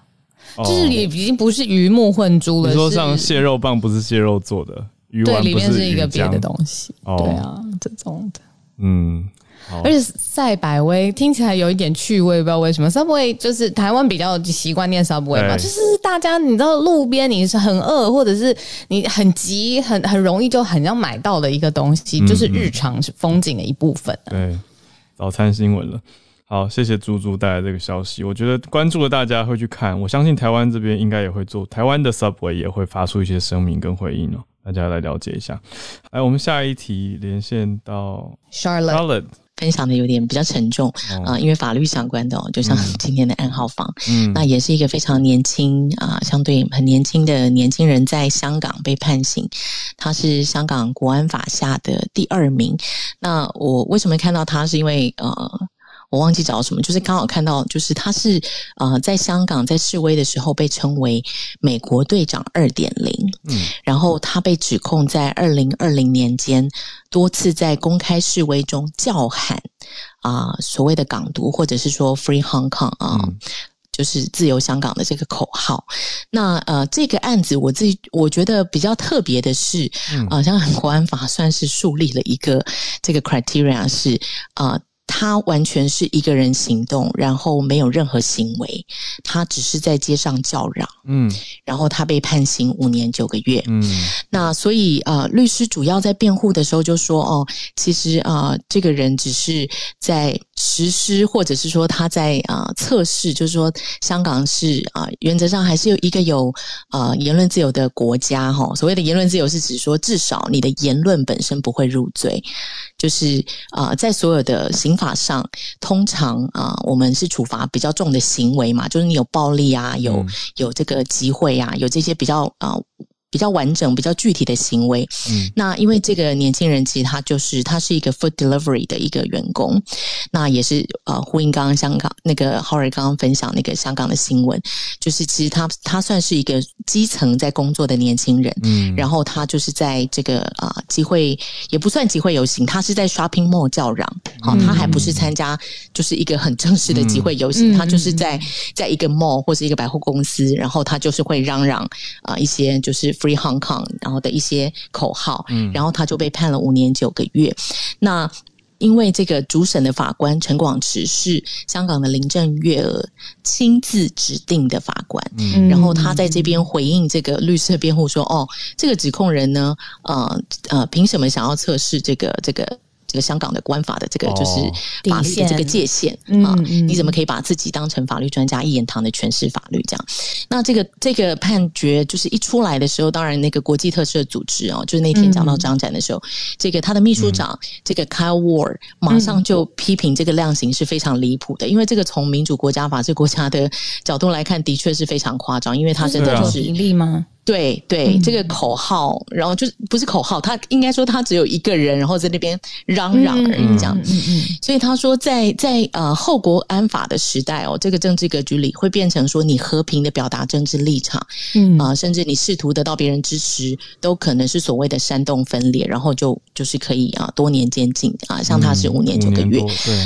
Speaker 2: 就是也已经不是鱼目混珠了。
Speaker 1: 你说像蟹肉棒不是蟹肉做的，鱼丸
Speaker 2: 里面是一
Speaker 1: 个
Speaker 2: 别的东西，对啊，这种的，嗯。而且赛百威听起来有一点趣味，不知道为什么。Subway 就是台湾比较习惯念 Subway 嘛，就是大家你知道路边你是很饿，或者是你很急，很很容易就很要买到的一个东西，就是日常风景的一部分。
Speaker 1: 对，早餐新闻了。好，谢谢猪猪带来这个消息。我觉得关注的大家会去看，我相信台湾这边应该也会做，台湾的 Subway 也会发出一些声明跟回应哦，大家来了解一下。来，我们下一题连线到
Speaker 2: Charlotte。
Speaker 6: 分享的有点比较沉重啊，因为法律相关的，哦，就像今天的暗号房，嗯，那也是一个非常年轻啊，相对很年轻的年轻人在香港被判刑，他是香港国安法下的第二名。那我为什么看到他？是因为呃。我忘记找什么，就是刚好看到，就是他是呃，在香港在示威的时候被称为“美国队长二点零”，嗯，然后他被指控在二零二零年间多次在公开示威中叫喊啊所谓的港独，或者是说 “Free Hong Kong” 啊，就是自由香港的这个口号。那呃，这个案子我自己我觉得比较特别的是，啊，香港国安法算是树立了一个这个 criteria 是啊。他完全是一个人行动，然后没有任何行为，他只是在街上叫嚷。嗯，然后他被判刑五年九个月。嗯，那所以啊，律师主要在辩护的时候就说：“哦，其实啊，这个人只是在实施，或者是说他在啊测试，就是说香港是啊，原则上还是有一个有啊言论自由的国家。哈，所谓的言论自由是指说，至少你的言论本身不会入罪。”就是啊，在所有的刑法上，通常啊，我们是处罚比较重的行为嘛，就是你有暴力啊，有有这个集会啊，有这些比较啊。比较完整、比较具体的行为。嗯，那因为这个年轻人其实他就是他是一个 food delivery 的一个员工，那也是呃呼应刚刚香港那个 Harry 刚刚分享那个香港的新闻，就是其实他他算是一个基层在工作的年轻人。嗯，然后他就是在这个啊集会也不算集会游行，他是在 shopping mall 叫嚷。好，他还不是参加就是一个很正式的集会游行，他就是在在一个 mall 或是一个百货公司，然后他就是会嚷嚷啊一些就是。Free Hong Kong，然后的一些口号，嗯然后他就被判了五年九个月。那因为这个主审的法官陈广池是香港的林郑月娥亲自指定的法官，嗯然后他在这边回应这个律师的辩护说：“哦，这个指控人呢，呃呃，凭什么想要测试这个这个？”这个香港的官法的这个就是法律的这个界限啊，你怎么可以把自己当成法律专家一言堂的诠释法律？这样，那这个这个判决就是一出来的时候，当然那个国际特赦组织哦，就是那天讲到张展的时候，这个他的秘书长这个 Kyle Ward 马上就批评这个量刑是非常离谱的，因为这个从民主国家法治国家的角度来看，的确是非常夸张，因为他真的就是
Speaker 2: 盈利吗？
Speaker 6: 对对，这个口号，然后就是不是口号，他应该说他只有一个人，然后在那边嚷嚷而已，这样。所以他说，在在呃后国安法的时代哦，这个政治格局里会变成说，你和平的表达政治立场，嗯啊，甚至你试图得到别人支持，都可能是所谓的煽动分裂，然后就就是可以啊多年监禁啊，像他是五年九个月。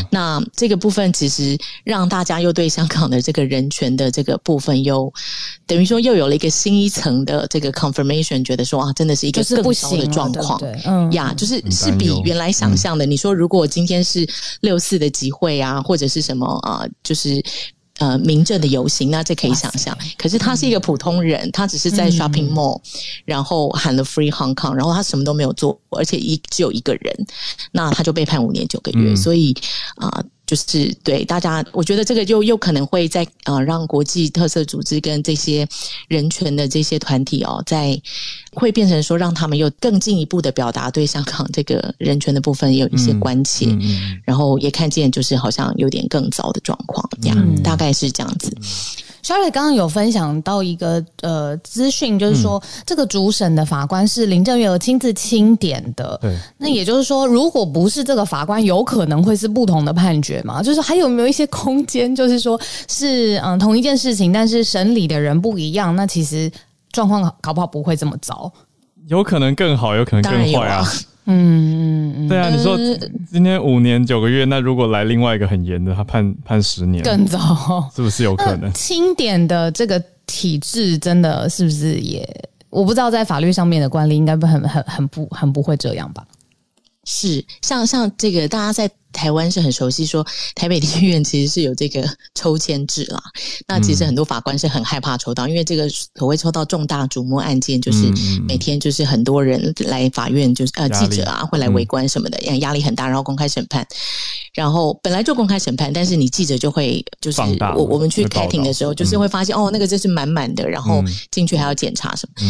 Speaker 6: 那这个部分其实让大家又对香港的这个人权的这个部分又等于说又有了一个新一层。的这个 confirmation 觉得说啊，真的是一个更糟的状况，嗯呀，就是是比原来想象的。你说如果今天是六四的集会啊，或者是什么啊，就是呃民政的游行，那这可以想象。可是他是一个普通人，他只是在 shopping mall，然后喊了 free Hong Kong，然后他什么都没有做，而且一只有一个人，那他就被判五年九个月。所以啊。就是对大家，我觉得这个又又可能会在呃让国际特色组织跟这些人权的这些团体哦，在会变成说让他们又更进一步的表达对香港这个人权的部分有一些关切，然后也看见就是好像有点更糟的状况这样，大概是这样子。
Speaker 2: Sherry 刚刚有分享到一个呃资讯，就是说这个主审的法官是林郑月娥亲自钦点的。
Speaker 1: 对，
Speaker 2: 那也就是说，如果不是这个法官，有可能会是不同的判决嘛？就是还有没有一些空间？就是说是嗯同一件事情，但是审理的人不一样，那其实状况搞不好不会这么糟。
Speaker 1: 有可能更好，有可能更坏啊。嗯对啊，你说今天五年九个月，那如果来另外一个很严的，他判判十年，
Speaker 2: 更糟，
Speaker 1: 是不是有可能？
Speaker 2: 轻点的这个体制，真的是不是也？我不知道在法律上面的惯例，应该不很很很不很不会这样吧？
Speaker 6: 是，像像这个大家在。台湾是很熟悉，说台北地院其实是有这个抽签制啦。那其实很多法官是很害怕抽到，因为这个所谓抽到重大瞩目案件，就是每天就是很多人来法院，就是呃记者啊会来围观什么的，压力很大。然后公开审判，然后本来就公开审判，但是你记者就会就是我我们去开庭的时候，就是会发现哦那个真是满满的，然后进去还要检查什么。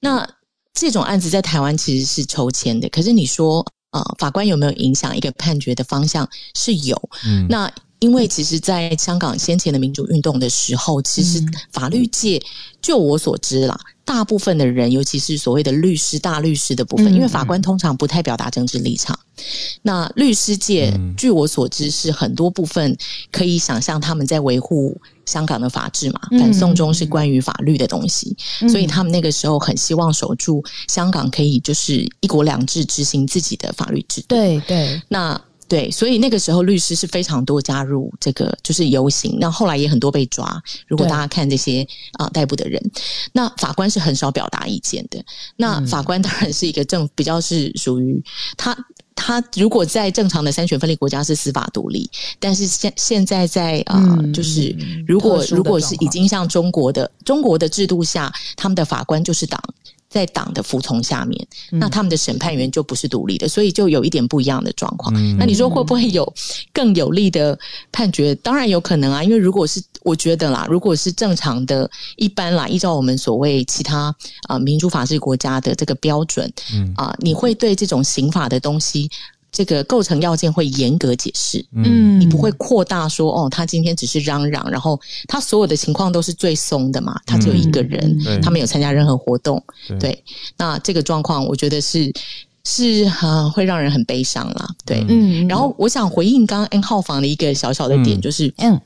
Speaker 6: 那这种案子在台湾其实是抽签的，可是你说。啊，法官有没有影响一个判决的方向？是有。嗯，那因为其实，在香港先前的民主运动的时候，其实法律界，就我所知啦，大部分的人，尤其是所谓的律师、大律师的部分，因为法官通常不太表达政治立场。那律师界，据我所知，是很多部分可以想象他们在维护香港的法治嘛。反送中是关于法律的东西，所以他们那个时候很希望守住香港，可以就是一国两制执行自己的法律制度。
Speaker 2: 对对，
Speaker 6: 那。对，所以那个时候律师是非常多加入这个就是游行，那后来也很多被抓。如果大家看这些啊逮捕的人，那法官是很少表达意见的。那法官当然是一个正比较是属于他他如果在正常的三权分立国家是司法独立，但是现现在在啊就是如果如果是已经像中国的中国的制度下，他们的法官就是党。在党的服从下面，那他们的审判员就不是独立的，所以就有一点不一样的状况。那你说会不会有更有利的判决？当然有可能啊，因为如果是我觉得啦，如果是正常的一般啦，依照我们所谓其他啊民主法治国家的这个标准，啊，你会对这种刑法的东西。这个构成要件会严格解释，嗯，你不会扩大说哦，他今天只是嚷嚷，然后他所有的情况都是最松的嘛，他只有一个人，他没有参加任何活动，对，那这个状况我觉得是是啊，会让人很悲伤啦，对，嗯，然后我想回应刚刚 N 号房的一个小小的点，就是嗯。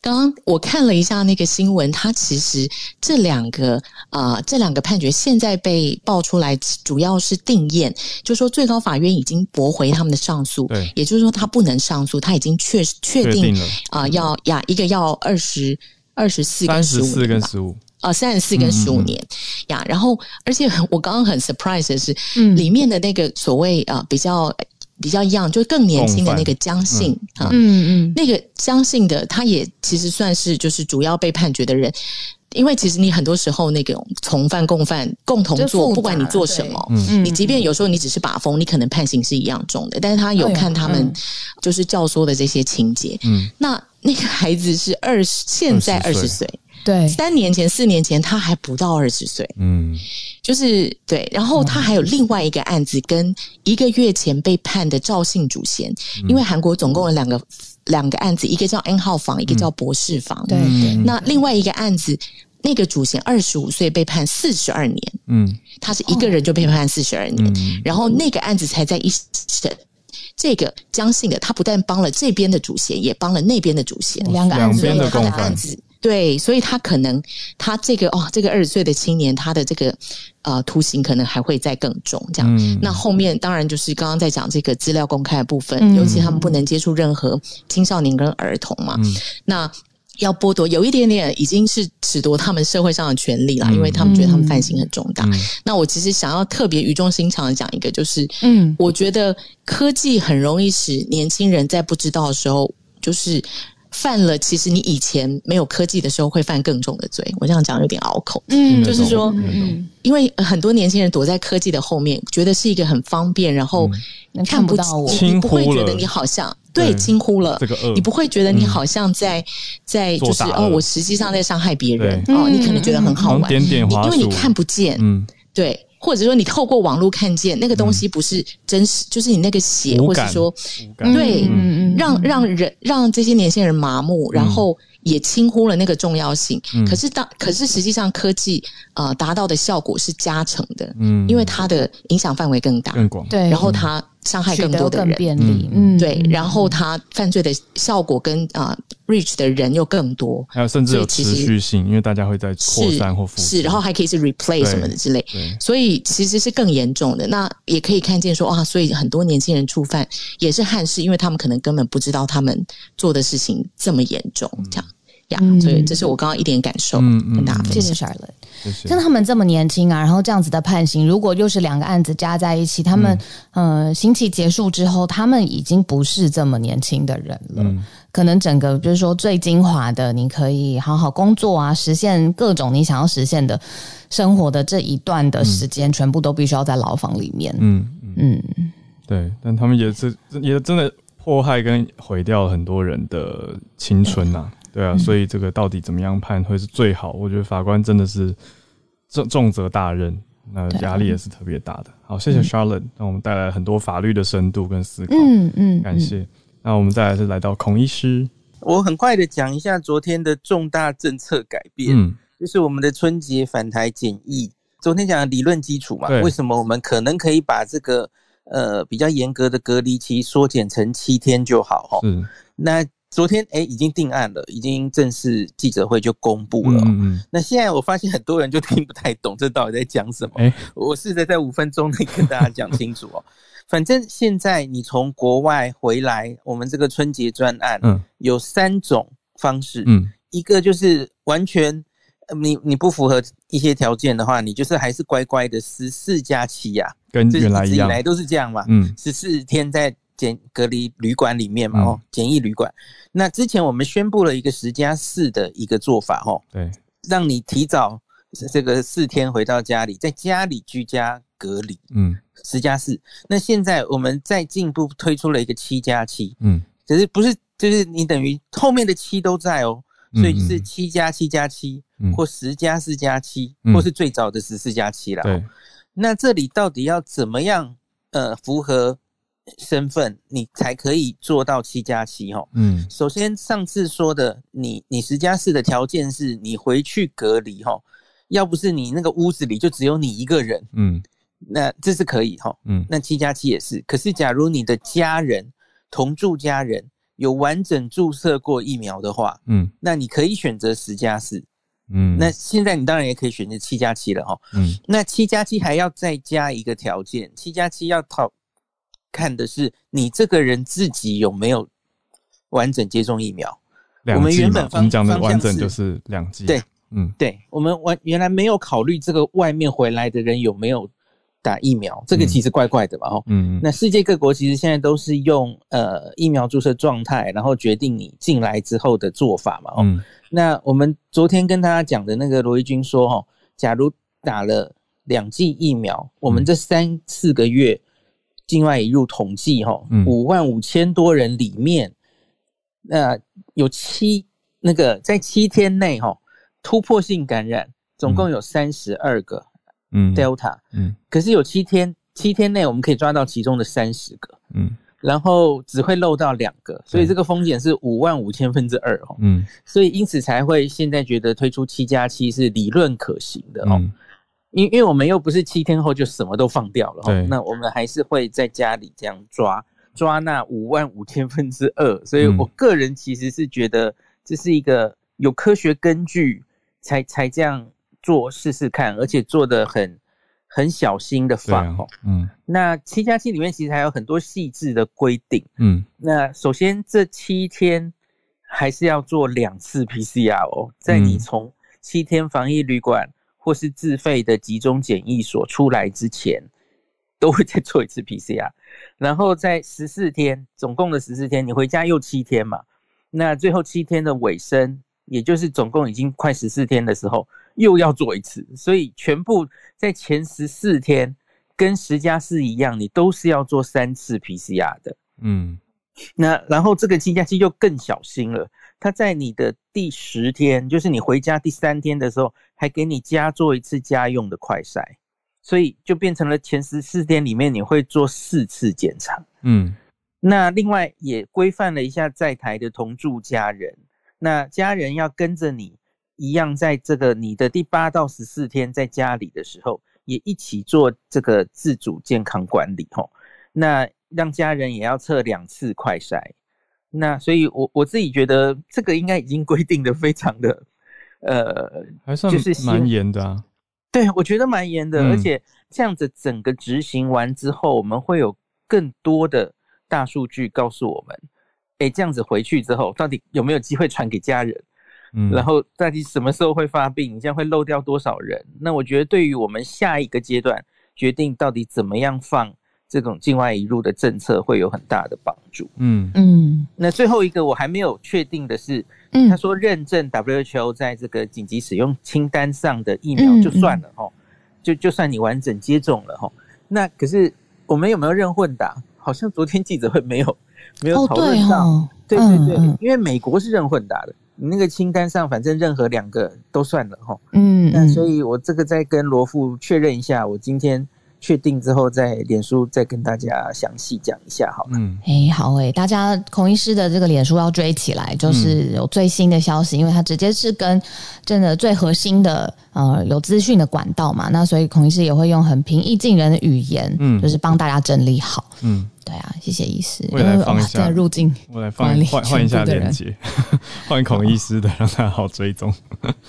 Speaker 6: 刚刚我看了一下那个新闻，它其实这两个啊，这两个判决现在被爆出来，主要是定验，就说最高法院已经驳回他们的上诉，对，也就是说他不能上诉，他已经确确定啊，要呀一个要二十二十四跟十五，
Speaker 1: 跟十五。
Speaker 6: 啊，三十四跟十五年。呀。然后，而且我刚刚很 surprise 的是，嗯，里面的那个所谓啊比较比较 young，就更年轻的那个江姓啊，嗯嗯，那个江姓的，他也其实算是就是主要被判决的人。因为其实你很多时候那种从犯共犯共同做，不管你做什么，你即便有时候你只是把风，你可能判刑是一样重的。但是他有看他们就是教唆的这些情节。嗯，那那个孩子是二十，现在二十岁，
Speaker 2: 对，
Speaker 6: 三年前、四年前他还不到二十岁。嗯，就是对。然后他还有另外一个案子，跟一个月前被判的赵姓主嫌，因为韩国总共有两个。两个案子，一个叫 N 号房，一个叫博士房。
Speaker 2: 对，
Speaker 6: 那另外一个案子，那个主嫌二十五岁被判四十二年。嗯，他是一个人就被判四十二年，然后那个案子才在一审。这个江姓的，他不但帮了这边的主嫌，也帮了那边的主嫌。
Speaker 2: 两个案子，
Speaker 6: 他的案子。对，所以他可能他这个哦，这个二十岁的青年，他的这个呃图形可能还会再更重，这样。那后面当然就是刚刚在讲这个资料公开的部分，尤其他们不能接触任何青少年跟儿童嘛。那要剥夺有一点点已经是褫夺他们社会上的权利了，因为他们觉得他们犯行很重大。那我其实想要特别语重心长的讲一个，就是嗯，我觉得科技很容易使年轻人在不知道的时候，就是。犯了，其实你以前没有科技的时候会犯更重的罪。我这样讲有点拗口，嗯，就是说，嗯，因为很多年轻人躲在科技的后面，觉得是一个很方便，然后
Speaker 2: 看不到我，
Speaker 6: 你不会觉得你好像对惊呼了
Speaker 1: 这个
Speaker 6: 你不会觉得你好像在在就是哦，我实际上在伤害别人哦，你可能觉得很好玩，
Speaker 1: 点点
Speaker 6: 因为你看不见，嗯，对。或者说你透过网络看见那个东西不是真实，就是你那个血，或者说对，让让人让这些年轻人麻木，然后。也轻忽了那个重要性，可是当可是实际上科技呃达到的效果是加成的，嗯，因为它的影响范围更大、
Speaker 1: 更广，
Speaker 2: 对，
Speaker 6: 然后它伤害更多的人，
Speaker 2: 便利，嗯，
Speaker 6: 对，然后他犯罪的效果跟啊 reach 的人又更多，
Speaker 1: 还有甚至有持续性，因为大家会在扩散或复
Speaker 6: 是，然后还可以是 replace 什么的之类，所以其实是更严重的。那也可以看见说啊，所以很多年轻人触犯也是憾事，因为他们可能根本不知道他们做的事情这么严重，这样。呀，所以这是我刚刚一点感受，跟大家
Speaker 2: 谢谢 Charlotte。像他们这么年轻啊，然后这样子的判刑，如果又是两个案子加在一起，他们呃刑期结束之后，他们已经不是这么年轻的人了。可能整个就是说最精华的，你可以好好工作啊，实现各种你想要实现的生活的这一段的时间，全部都必须要在牢房里面。嗯
Speaker 1: 嗯，对，但他们也是也真的迫害跟毁掉了很多人的青春呐。对啊，所以这个到底怎么样判会是最好？我觉得法官真的是重重责大任，那压力也是特别大的。好，谢谢 Charlotte，让我们带来很多法律的深度跟思考。嗯嗯，感谢。那我们再来是来到孔医师，
Speaker 7: 我很快的讲一下昨天的重大政策改变，嗯，就是我们的春节返台检疫。昨天讲的理论基础嘛，为什么我们可能可以把这个呃比较严格的隔离期缩减成七天就好？哈，嗯，那。昨天哎，已经定案了，已经正式记者会就公布了。嗯嗯。那现在我发现很多人就听不太懂，这到底在讲什么？哎，我试着在五分钟内跟大家讲清楚哦。反正现在你从国外回来，我们这个春节专案，嗯，有三种方式。嗯，一个就是完全你你不符合一些条件的话，你就是还是乖乖的十四加七呀，
Speaker 1: 跟原来一样，
Speaker 7: 来都是这样嘛。嗯，十四天在。检隔离旅馆里面嘛，哦，简易旅馆。那之前我们宣布了一个十加四的一个做法，哦，
Speaker 1: 对，
Speaker 7: 让你提早这个四天回到家里，在家里居家隔离，嗯，十加四。那现在我们再进一步推出了一个七加七，嗯，可是不是就是你等于后面的七都在哦，所以是七加七加七，或十加四加七，或是最早的十四加七了。对，那这里到底要怎么样呃符合？身份你才可以做到七加七哈。嗯，首先上次说的，你你十加四的条件是你回去隔离哈，要不是你那个屋子里就只有你一个人，嗯，那这是可以哈。嗯，那七加七也是。可是假如你的家人同住家人有完整注射过疫苗的话，嗯，那你可以选择十加四。嗯，那现在你当然也可以选择七加七了哈。嗯，那七加七还要再加一个条件，七加七要讨。看的是你这个人自己有没有完整接种疫苗。
Speaker 1: 我们原本方讲的完整就是两剂。
Speaker 7: 对嗯，对，我们完原来没有考虑这个外面回来的人有没有打疫苗，这个其实怪怪的嘛，哦，嗯，那世界各国其实现在都是用呃疫苗注射状态，然后决定你进来之后的做法嘛，哦，那我们昨天跟大家讲的那个罗毅军说，哦，假如打了两剂疫苗，我们这三四个月境外引入统计，哈，五万五千多人里面，那有七那个在七天内，哈。突破性感染总共有三十二个，嗯，Delta，嗯，可是有七天，七天内我们可以抓到其中的三十个，嗯，然后只会漏到两个，所以这个风险是五万五千分之二哦，嗯，所以因此才会现在觉得推出七加七是理论可行的哦，因因为我们又不是七天后就什么都放掉了，哦，那我们还是会在家里这样抓抓那五万五千分之二，所以我个人其实是觉得这是一个有科学根据。才才这样做试试看，而且做的很很小心的放哦。嗯，那七加七里面其实还有很多细致的规定。嗯，那首先这七天还是要做两次 PCR 哦，在你从七天防疫旅馆或是自费的集中检疫所出来之前，都会再做一次 PCR。然后在十四天，总共的十四天，你回家又七天嘛？那最后七天的尾声。也就是总共已经快十四天的时候，又要做一次，所以全部在前十四天跟十加四一样，你都是要做三次 PCR 的。嗯，那然后这个七加七就更小心了，他在你的第十天，就是你回家第三天的时候，还给你加做一次家用的快筛，所以就变成了前十四天里面你会做四次检查。嗯，那另外也规范了一下在台的同住家人。那家人要跟着你一样，在这个你的第八到十四天在家里的时候，也一起做这个自主健康管理吼。那让家人也要测两次快筛。那所以，我我自己觉得这个应该已经规定的非常的，呃，
Speaker 1: 还算就是蛮严的啊。
Speaker 7: 对，我觉得蛮严的，而且这样子整个执行完之后，我们会有更多的大数据告诉我们。哎，这样子回去之后，到底有没有机会传给家人？嗯，然后到底什么时候会发病？你这样会漏掉多少人？那我觉得，对于我们下一个阶段决定到底怎么样放这种境外移入的政策，会有很大的帮助。嗯嗯。那最后一个我还没有确定的是，他说认证 WHO 在这个紧急使用清单上的疫苗就算了哈，就就算你完整接种了哈。那可是我们有没有认混打？好像昨天记者会没有。没有讨论到，对对对，因为美国是认混打的，你那个清单上反正任何两个都算了哈。嗯，那所以我这个再跟罗富确认一下，我今天确定之后，在脸书再跟大家详细讲一下好了。嗯，
Speaker 2: 哎，好哎，大家孔医师的这个脸书要追起来，就是有最新的消息，因为他直接是跟真的最核心的呃有资讯的管道嘛，那所以孔医师也会用很平易近人的语言，嗯，就是帮大家整理好，嗯。对啊，谢谢医师。
Speaker 1: 我来放一下
Speaker 2: 入境，
Speaker 1: 我来放换换一下链接，换孔医师的，让他好追踪。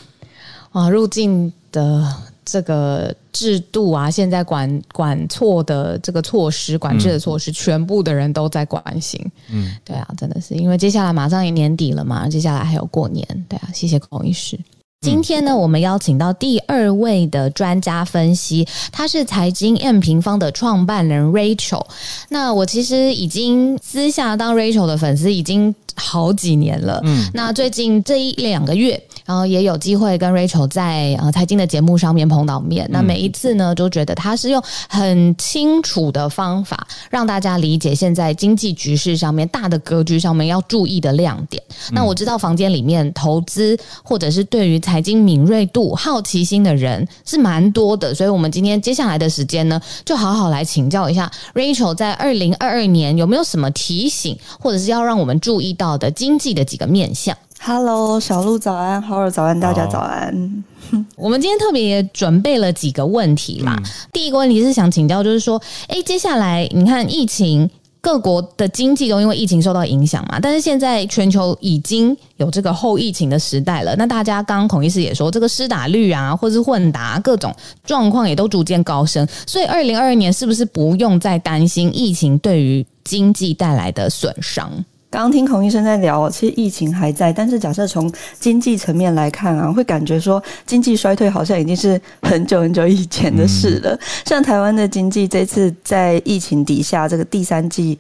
Speaker 2: 啊，入境的这个制度啊，现在管管错的这个措施，管制的措施，全部的人都在关心。嗯，对啊，真的是因为接下来马上也年底了嘛，接下来还有过年。对啊，谢谢孔医师。今天呢，我们邀请到第二位的专家分析，他是财经 M 平方的创办人 Rachel。那我其实已经私下当 Rachel 的粉丝已经好几年了。嗯，那最近这一两个月。然后也有机会跟 Rachel 在呃财经的节目上面碰到面，那每一次呢，都觉得他是用很清楚的方法让大家理解现在经济局势上面大的格局上面要注意的亮点。那我知道房间里面投资或者是对于财经敏锐度、好奇心的人是蛮多的，所以我们今天接下来的时间呢，就好好来请教一下 Rachel 在二零二二年有没有什么提醒，或者是要让我们注意到的经济的几个面向。
Speaker 8: Hello，小鹿早安，好儿早安，大家早安。
Speaker 2: 我们今天特别准备了几个问题啦。第一个问题是想请教，就是说，哎，接下来你看疫情，各国的经济都因为疫情受到影响嘛。但是现在全球已经有这个后疫情的时代了。那大家刚刚孔医师也说，这个施打率啊，或是混打各种状况也都逐渐高升。所以二零二二年是不是不用再担心疫情对于经济带来的损伤？
Speaker 8: 刚刚听孔医生在聊，其实疫情还在，但是假设从经济层面来看啊，会感觉说经济衰退好像已经是很久很久以前的事了。像台湾的经济这次在疫情底下，这个第三季，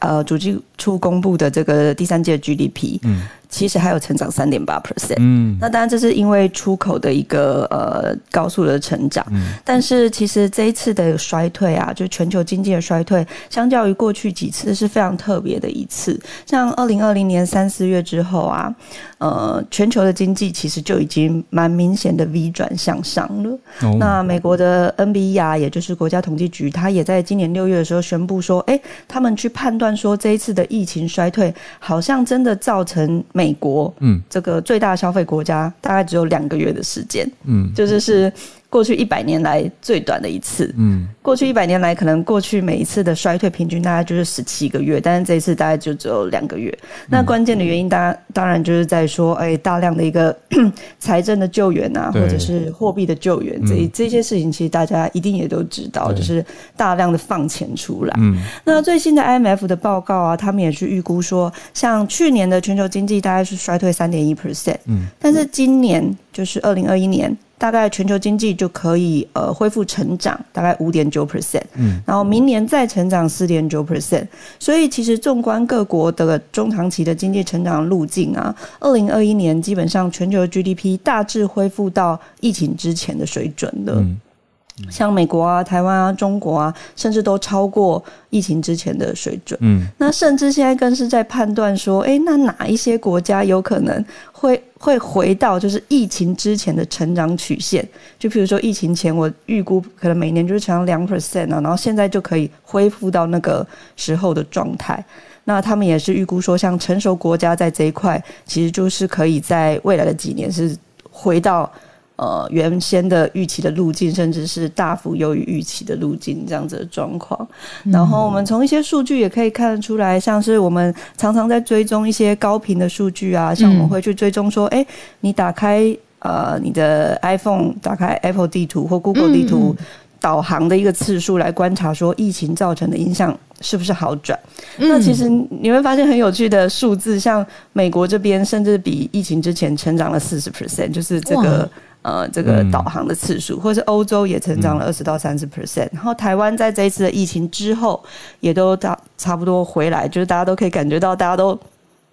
Speaker 8: 呃，主计处公布的这个第三季的 GDP，嗯。其实还有成长三点八 percent，嗯，那当然这是因为出口的一个呃高速的成长，嗯，但是其实这一次的衰退啊，就全球经济的衰退，相较于过去几次是非常特别的一次。像二零二零年三四月之后啊，呃，全球的经济其实就已经蛮明显的 V 转向上了。那美国的 NBE 啊，也就是国家统计局，它也在今年六月的时候宣布说，哎，他们去判断说这一次的疫情衰退，好像真的造成。美国，嗯，这个最大消费国家大概只有两个月的时间，嗯，就是是。过去一百年来最短的一次，嗯，过去一百年来可能过去每一次的衰退平均大概就是十七个月，但是这一次大概就只有两个月。那关键的原因，当当然就是在说，哎，大量的一个 财政的救援啊，或者是货币的救援，这这些事情其实大家一定也都知道，就是大量的放钱出来。嗯，那最新的 IMF 的报告啊，他们也是预估说，像去年的全球经济大概是衰退三点一 percent，嗯，但是今年就是二零二一年。大概全球经济就可以呃恢复成长，大概五点九 percent，嗯，然后明年再成长四点九 percent，所以其实纵观各国的中长期的经济成长路径啊，二零二一年基本上全球 GDP 大致恢复到疫情之前的水准了。像美国啊、台湾啊、中国啊，甚至都超过疫情之前的水准。嗯，那甚至现在更是在判断说，哎，那哪一些国家有可能会会回到就是疫情之前的成长曲线？就比如说疫情前，我预估可能每年就是成长两 percent 啊，然后现在就可以恢复到那个时候的状态。那他们也是预估说，像成熟国家在这一块，其实就是可以在未来的几年是回到。呃，原先的预期的路径，甚至是大幅优于预期的路径，这样子的状况。然后我们从一些数据也可以看得出来，像是我们常常在追踪一些高频的数据啊，像我们会去追踪说，哎，你打开呃你的 iPhone，打开 Apple 地图或 Google 地图导航的一个次数来观察，说疫情造成的影响是不是好转。那其实你会发现很有趣的数字，像美国这边甚至比疫情之前成长了四十 percent，就是这个。呃，这个导航的次数，或是欧洲也成长了二十到三十 percent，然后台湾在这一次的疫情之后，也都差差不多回来，就是大家都可以感觉到，大家都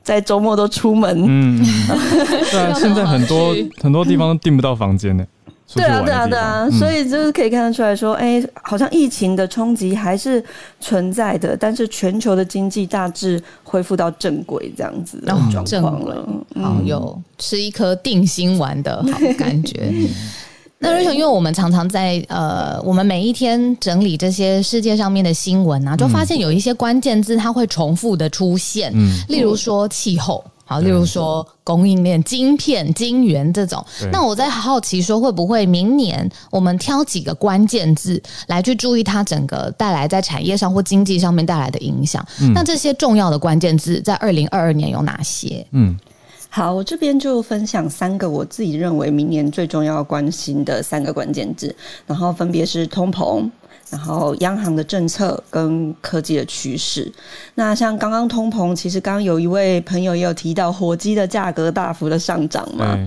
Speaker 8: 在周末都出门。嗯，
Speaker 1: 对啊，现在很多 很多地方都订不到房间呢。
Speaker 8: 对啊，对啊，对啊，所以就是可以看得出来说，哎，好像疫情的冲击还是存在的，但是全球的经济大致恢复到正轨这样子的状况了。
Speaker 2: 好，有吃一颗定心丸的好。感觉。那瑞雄，因为我们常常在呃，我们每一天整理这些世界上面的新闻啊，就发现有一些关键字它会重复的出现，嗯，例如说气候。好，例如说供应链、晶片、晶圆这种，那我在好奇说，会不会明年我们挑几个关键字来去注意它整个带来在产业上或经济上面带来的影响？那这些重要的关键字在二零二二年有哪些？嗯，
Speaker 8: 好，我这边就分享三个我自己认为明年最重要关心的三个关键字，然后分别是通膨。然后央行的政策跟科技的趋势，那像刚刚通膨，其实刚刚有一位朋友也有提到火鸡的价格大幅的上涨嘛？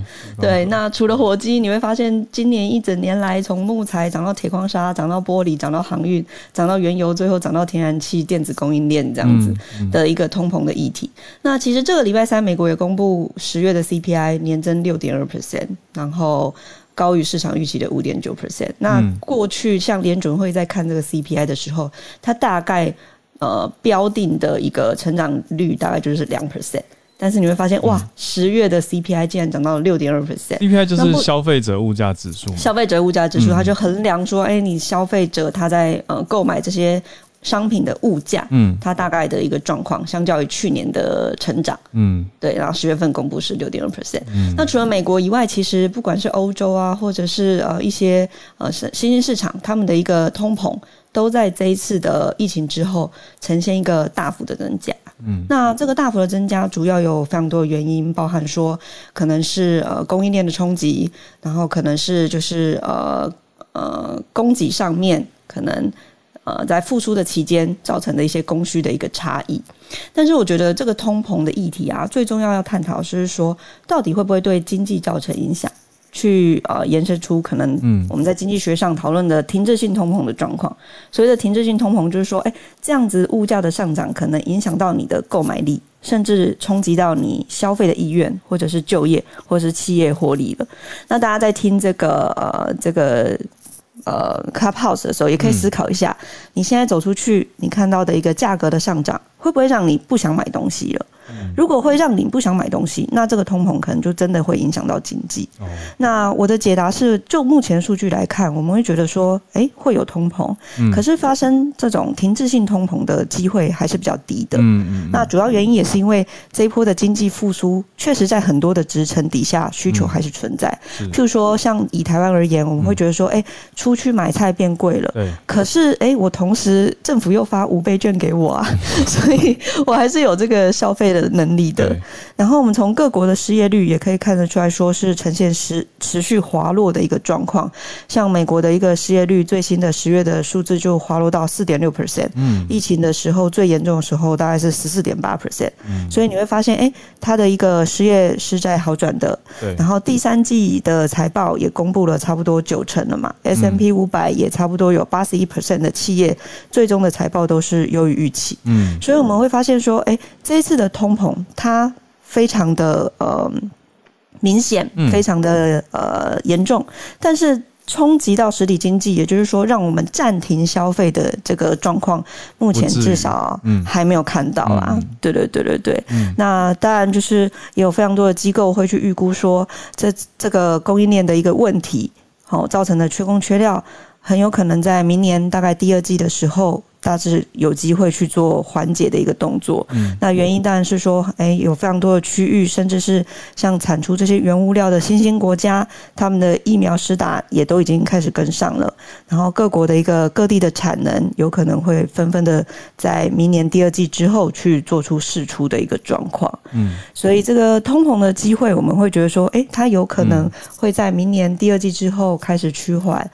Speaker 8: 对，那除了火鸡，你会发现今年一整年来，从木材涨到铁矿砂，涨到玻璃，涨到航运，涨到原油，最后涨到天然气、电子供应链这样子的一个通膨的议题。那其实这个礼拜三，美国也公布十月的 CPI 年增六点二 percent，然后。高于市场预期的五点九 percent。那过去像联准会在看这个 CPI 的时候，它大概呃标定的一个成长率大概就是两 percent。但是你会发现，哇，十月的 CPI 竟然涨到了六点二 percent。
Speaker 1: CPI 就是消费者物价指数。
Speaker 8: 消费者物价指数，它就衡量说，哎，你消费者他在呃购买这些。商品的物价，嗯，它大概的一个状况，相较于去年的成长，嗯，对，然后十月份公布是六点二 percent。那除了美国以外，其实不管是欧洲啊，或者是呃一些呃新新兴市场，他们的一个通膨都在这一次的疫情之后呈现一个大幅的增加。嗯，那这个大幅的增加主要有非常多的原因，包含说可能是呃供应链的冲击，然后可能是就是呃呃供给上面可能。呃在复苏的期间造成的一些供需的一个差异。但是我觉得这个通膨的议题啊，最重要要探讨是说，到底会不会对经济造成影响？去呃延伸出可能我们在经济学上讨论的停滞性通膨的状况。所谓的停滞性通膨，就是说，哎，这样子物价的上涨可能影响到你的购买力，甚至冲击到你消费的意愿，或者是就业，或者是企业获利了。那大家在听这个呃这个呃 Clubhouse 的时候，也可以思考一下，你现在走出去，你看到的一个价格的上涨，会不会让你不想买东西了？如果会让你不想买东西，那这个通膨可能就真的会影响到经济。那我的解答是，就目前数据来看，我们会觉得说，哎，会有通膨，可是发生这种停滞性通膨的机会还是比较低的。嗯嗯。那主要原因也是因为这一波的经济复苏，确实在很多的支撑底下，需求还是存在。譬如说，像以台湾而言，我们会觉得说，哎，出去买菜变贵了。对。可是，哎，我同时政府又发五倍券给我啊，所以我还是有这个消费的。能力的，然后我们从各国的失业率也可以看得出来说是呈现持持续滑落的一个状况。像美国的一个失业率最新的十月的数字就滑落到四点六 percent，嗯，疫情的时候最严重的时候大概是十四点八 percent，嗯，所以你会发现，哎，它的一个失业是在好转的，对。然后第三季的财报也公布了差不多九成了嘛，S M P 五百也差不多有八十一 percent 的企业最终的财报都是优于预期，嗯，所以我们会发现说，哎，这一次的通通膨它非常的呃明显，非常的呃严重，但是冲击到实体经济，也就是说让我们暂停消费的这个状况，目前至少还没有看到啊。对对对对对，那当然就是也有非常多的机构会去预估说，这这个供应链的一个问题，好造成的缺工缺料，很有可能在明年大概第二季的时候。大致有机会去做缓解的一个动作。嗯，那原因当然是说，哎，有非常多的区域，甚至是像产出这些原物料的新兴国家，他们的疫苗施打也都已经开始跟上了。然后各国的一个各地的产能，有可能会纷纷的在明年第二季之后去做出试出的一个状况。嗯，所以这个通膨的机会，我们会觉得说，哎，它有可能会在明年第二季之后开始趋缓。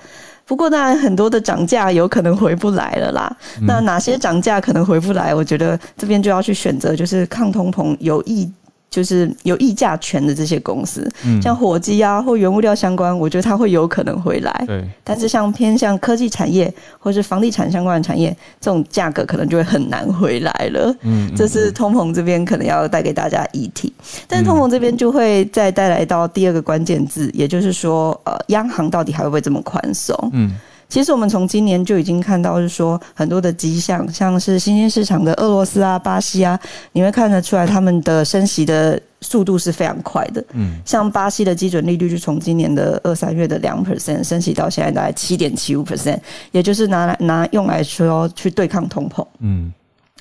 Speaker 8: 不过，当然很多的涨价有可能回不来了啦。那哪些涨价可能回不来？我觉得这边就要去选择，就是抗通膨有益。就是有议价权的这些公司，像火鸡啊或原物料相关，我觉得它会有可能回来。对，但是像偏向科技产业或是房地产相关的产业，这种价格可能就会很难回来了。嗯，这是通膨这边可能要带给大家议题。但是通膨这边就会再带来到第二个关键字，也就是说，呃，央行到底还会不会这么宽松？嗯。其实我们从今年就已经看到，是说很多的迹象，像是新兴市场的俄罗斯啊、巴西啊，你会看得出来他们的升息的速度是非常快的。嗯，像巴西的基准利率就从今年的二三月的两 percent 升息到现在大概七点七五 percent，也就是拿来拿用来说去对抗通膨。嗯，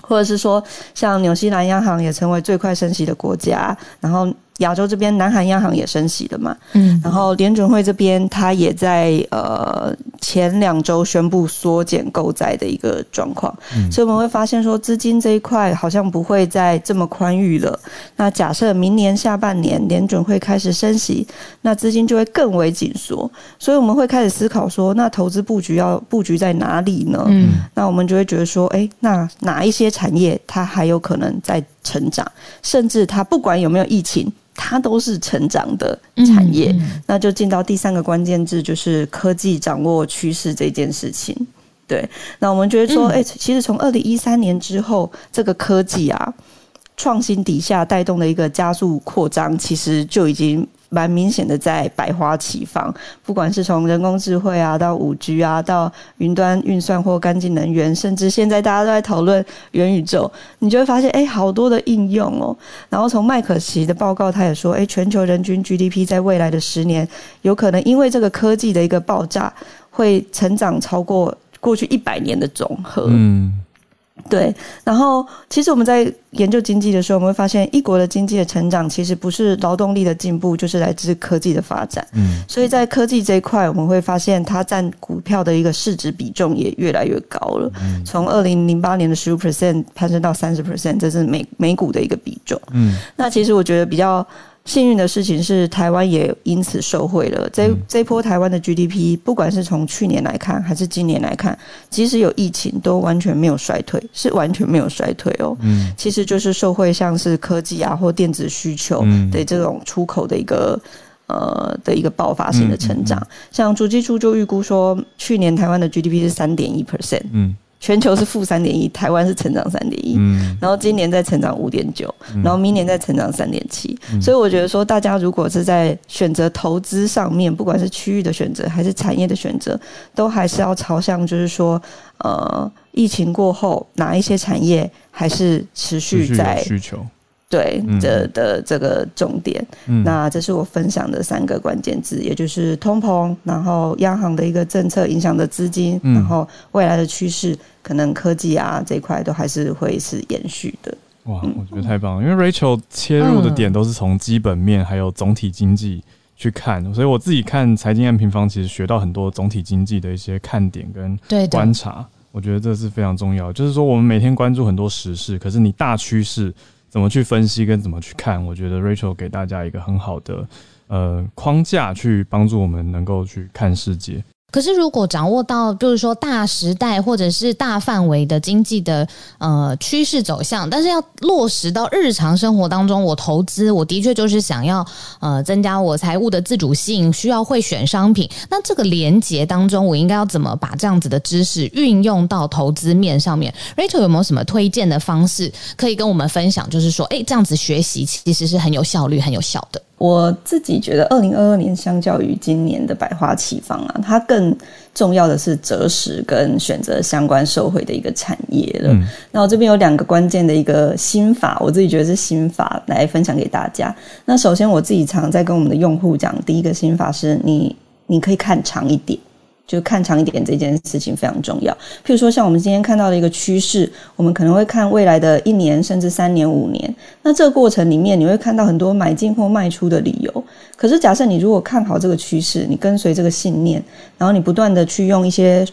Speaker 8: 或者是说像纽西兰央行也成为最快升息的国家，然后。亚洲这边，南韩央行也升息了嘛？嗯，然后联准会这边，它也在呃前两周宣布缩减购债的一个状况，所以我们会发现说，资金这一块好像不会再这么宽裕了。那假设明年下半年联准会开始升息，那资金就会更为紧缩，所以我们会开始思考说，那投资布局要布局在哪里呢？嗯，那我们就会觉得说，哎，那哪一些产业它还有可能在成长，甚至它不管有没有疫情。它都是成长的产业，那就进到第三个关键字，就是科技掌握趋势这件事情。对，那我们觉得说，哎，其实从二零一三年之后，这个科技啊，创新底下带动的一个加速扩张，其实就已经。蛮明显的在百花齐放，不管是从人工智慧啊，到五 G 啊，到云端运算或干净能源，甚至现在大家都在讨论元宇宙，你就会发现，哎，好多的应用哦。然后从麦可奇的报告，他也说，哎，全球人均 GDP 在未来的十年，有可能因为这个科技的一个爆炸，会成长超过过去一百年的总和。嗯。对，然后其实我们在研究经济的时候，我们会发现，一国的经济的成长其实不是劳动力的进步，就是来自科技的发展。嗯，所以在科技这一块，我们会发现它占股票的一个市值比重也越来越高了。嗯从二零零八年的十五 percent 攀升到三十 percent，这是美美股的一个比重。嗯，那其实我觉得比较幸运的事情是，台湾也因此受惠了。这这波台湾的 GDP，不管是从去年来看，还是今年来看，即使有疫情，都完全没有衰退，是完全没有衰退哦。嗯，其实就是受惠像是科技啊或电子需求的这种出口的一个呃的一个爆发性的成长。像主计处就预估说，去年台湾的 GDP 是三点一 percent。嗯。全球是负三点一，台湾是成长三点一，然后今年在成长五点九，然后明年在成长三点七，所以我觉得说，大家如果是在选择投资上面，不管是区域的选择还是产业的选择，都还是要朝向就是说，呃，疫情过后哪一些产业还是持续在
Speaker 1: 需求。
Speaker 8: 对的的这个重点，那这是我分享的三个关键字，也就是通膨，然后央行的一个政策影响的资金，然后未来的趋势，可能科技啊这一块都还是会是延续的。
Speaker 1: 哇，我觉得太棒了，因为 Rachel 切入的点都是从基本面还有总体经济去看，所以我自己看财经案平方，其实学到很多总体经济的一些看点跟观察，我觉得这是非常重要。就是说，我们每天关注很多时事，可是你大趋势。怎么去分析跟怎么去看？我觉得 Rachel 给大家一个很好的呃框架，去帮助我们能够去看世界。
Speaker 2: 可是，如果掌握到，就是说大时代或者是大范围的经济的呃趋势走向，但是要落实到日常生活当中，我投资，我的确就是想要呃增加我财务的自主性，需要会选商品。那这个连接当中，我应该要怎么把这样子的知识运用到投资面上面？Rachel 有没有什么推荐的方式可以跟我们分享？就是说，哎，这样子学习其实是很有效率、很有效的。
Speaker 8: 我自己觉得，二零二二年相较于今年的百花齐放啊，它更重要的是择时跟选择相关社会的一个产业了。那我这边有两个关键的一个心法，我自己觉得是心法来分享给大家。那首先，我自己常在跟我们的用户讲，第一个心法是你你可以看长一点。就看长一点这件事情非常重要。譬如说，像我们今天看到的一个趋势，我们可能会看未来的一年甚至三年、五年。那这个过程里面，你会看到很多买进或卖出的理由。可是，假设你如果看好这个趋势，你跟随这个信念，然后你不断的去用一些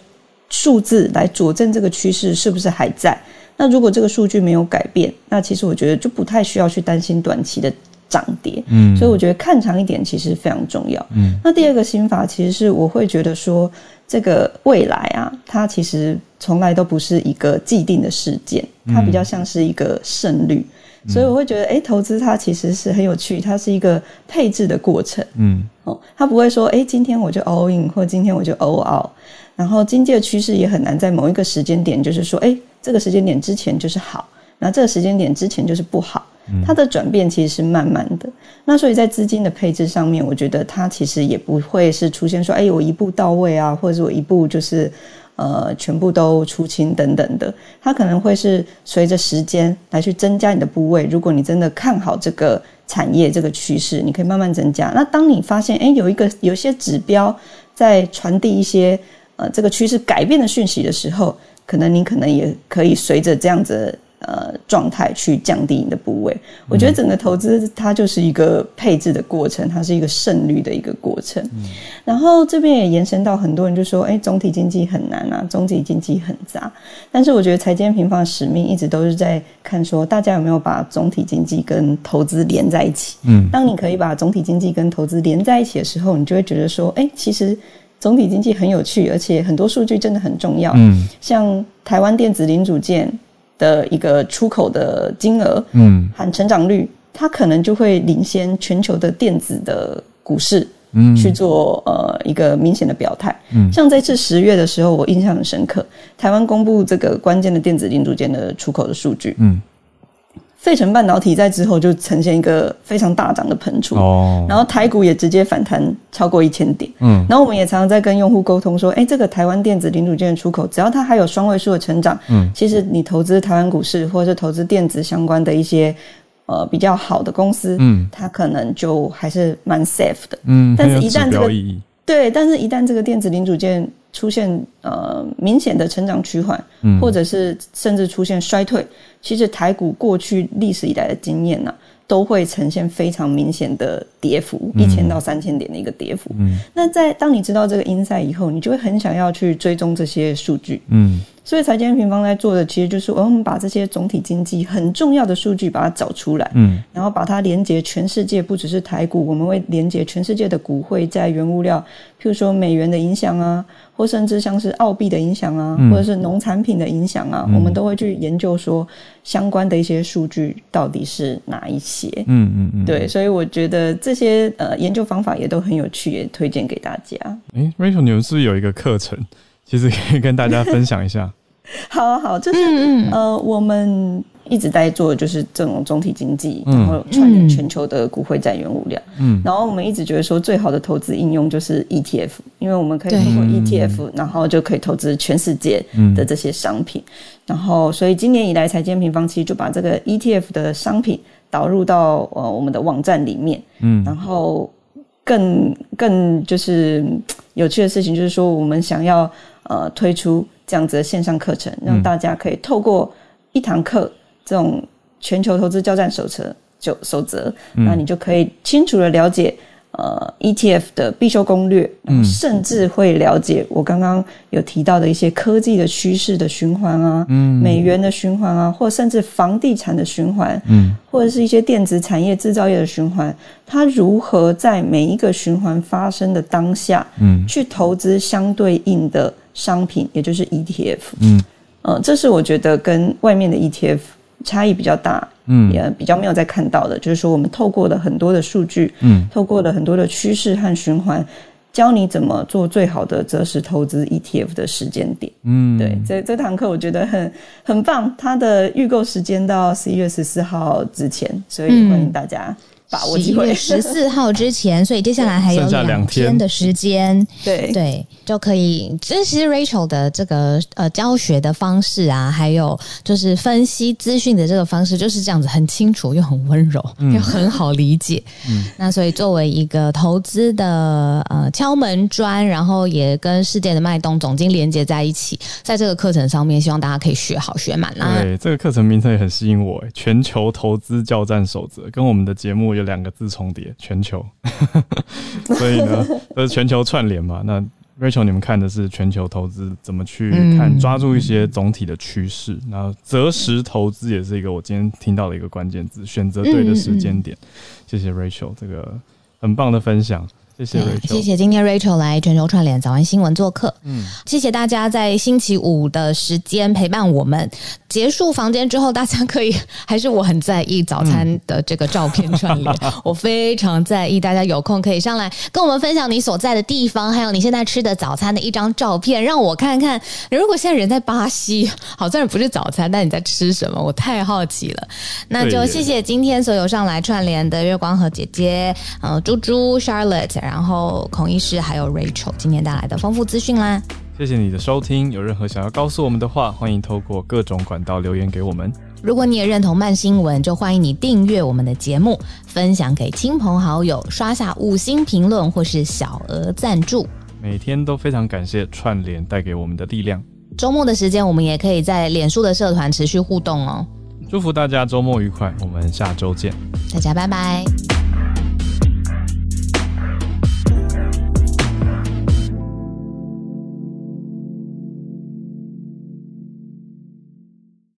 Speaker 8: 数字来佐证这个趋势是不是还在。那如果这个数据没有改变，那其实我觉得就不太需要去担心短期的。涨跌，嗯，所以我觉得看长一点其实非常重要。嗯，那第二个心法其实是我会觉得说，这个未来啊，它其实从来都不是一个既定的事件，它比较像是一个胜率。所以我会觉得，哎，投资它其实是很有趣，它是一个配置的过程。嗯，哦，它不会说，哎，今天我就 all in，或今天我就 all out。然后经济的趋势也很难在某一个时间点，就是说，哎，这个时间点之前就是好，那这个时间点之前就是不好。它的转变其实是慢慢的，那所以在资金的配置上面，我觉得它其实也不会是出现说，哎，我一步到位啊，或者我一步就是呃全部都出清等等的，它可能会是随着时间来去增加你的部位。如果你真的看好这个产业这个趋势，你可以慢慢增加。那当你发现，哎，有一个有些指标在传递一些呃这个趋势改变的讯息的时候，可能你可能也可以随着这样子。呃，状态去降低你的部位，我觉得整个投资它就是一个配置的过程，它是一个胜率的一个过程。然后这边也延伸到很多人就说，哎，总体经济很难啊，总体经济很杂。但是我觉得财经平方的使命一直都是在看说，大家有没有把总体经济跟投资连在一起？嗯，当你可以把总体经济跟投资连在一起的时候，你就会觉得说，哎，其实总体经济很有趣，而且很多数据真的很重要。嗯，像台湾电子零组件。的一个出口的金额，嗯，含成长率，它可能就会领先全球的电子的股市，嗯，去做呃一个明显的表态。嗯，像这次十月的时候，我印象很深刻，台湾公布这个关键的电子零组件的出口的数据，嗯。费城半导体在之后就呈现一个非常大涨的喷出，然后台股也直接反弹超过一千点。嗯，然后我们也常常在跟用户沟通说，哎，这个台湾电子零组件出口，只要它还有双位数的成长，嗯，其实你投资台湾股市或者是投资电子相关的一些呃比较好的公司，嗯，它可能就还是蛮 safe 的。嗯，但是一旦这个对，但是一旦这个电子零组件出现呃明显的成长趋缓，或者是甚至出现衰退，其实台股过去历史以来的经验呢，都会呈现非常明显的跌幅，一千到三千点的一个跌幅。那在当你知道这个因赛以后，你就会很想要去追踪这些数据。嗯，所以财经平方在做的，其实就是我们把这些总体经济很重要的数据把它找出来，嗯，然后把它连接全世界，不只是台股，我们会连接全世界的股汇在原物料，譬如说美元的影响啊，或甚至像是澳币的影响啊，或者是农产品的影响啊，我们都会去研究说相关的一些数据到底是哪一些，嗯嗯嗯，对，所以我觉得这些呃研究方法也都很有趣，也推荐给大家。
Speaker 1: 哎，Rachel，你们是不是有一个课程？其实可以跟大家分享一下。
Speaker 8: 好好，就是呃，我们一直在做，就是这种总体经济，然后串联全球的股汇债原物料。嗯，然后我们一直觉得说，最好的投资应用就是 ETF，因为我们可以通过 ETF，然后就可以投资全世界的这些商品。然后，所以今年以来，财经平方其实就把这个 ETF 的商品导入到呃我们的网站里面。嗯，然后更更就是有趣的事情，就是说我们想要。呃，推出这样子的线上课程，让大家可以透过一堂课这种全球投资交战手册就守则，那你就可以清楚的了解呃 ETF 的必修攻略，甚至会了解我刚刚有提到的一些科技的趋势的循环啊，美元的循环啊，或甚至房地产的循环，嗯，或者是一些电子产业、制造业的循环，它如何在每一个循环发生的当下，嗯，去投资相对应的。商品，也就是 ETF，嗯，呃，这是我觉得跟外面的 ETF 差异比较大，嗯，也比较没有在看到的，就是说我们透过了很多的数据，嗯，透过了很多的趋势和循环，教你怎么做最好的择时投资 ETF 的时间点，嗯，对，这这堂课我觉得很很棒，它的预购时间到十一月十四号之前，所以欢迎大家。
Speaker 2: 十一月十四号之前，所以接下来还有两天的时间，
Speaker 8: 对
Speaker 2: 对，就可以。其实 Rachel 的这个呃教学的方式啊，还有就是分析资讯的这个方式，就是这样子，很清楚又很温柔，又很好理解。嗯，那所以作为一个投资的呃敲门砖，然后也跟世界的脉动总经连接在一起，在这个课程上面，希望大家可以学好学满啊。
Speaker 1: 对，这个课程名称也很吸引我，全球投资教战守则，跟我们的节目。有两个字重叠，全球，所以呢，这是全球串联嘛。那 Rachel，你们看的是全球投资怎么去看，抓住一些总体的趋势。然后择时投资也是一个我今天听到的一个关键字，选择对的时间点。谢谢 Rachel，这个很棒的分享。谢谢，
Speaker 2: 谢谢今天 Rachel 来全球串联早安新闻做客。嗯，谢谢大家在星期五的时间陪伴我们。结束房间之后，大家可以还是我很在意早餐的这个照片串联，我非常在意。大家有空可以上来跟我们分享你所在的地方，还有你现在吃的早餐的一张照片，让我看看。如果现在人在巴西，好虽然不是早餐，但你在吃什么？我太好奇了。那就谢谢今天所有上来串联的月光和姐姐，呃，猪猪 Charlotte。然后孔医师还有 Rachel 今天带来的丰富资讯啦，
Speaker 1: 谢谢你的收听。有任何想要告诉我们的话，欢迎透过各种管道留言给我们。
Speaker 2: 如果你也认同慢新闻，就欢迎你订阅我们的节目，分享给亲朋好友，刷下五星评论或是小额赞助。
Speaker 1: 每天都非常感谢串联带给我们的力量。
Speaker 2: 周末的时间，我们也可以在脸书的社团持续互动哦。
Speaker 1: 祝福大家周末愉快，我们下周见，
Speaker 2: 大家拜拜。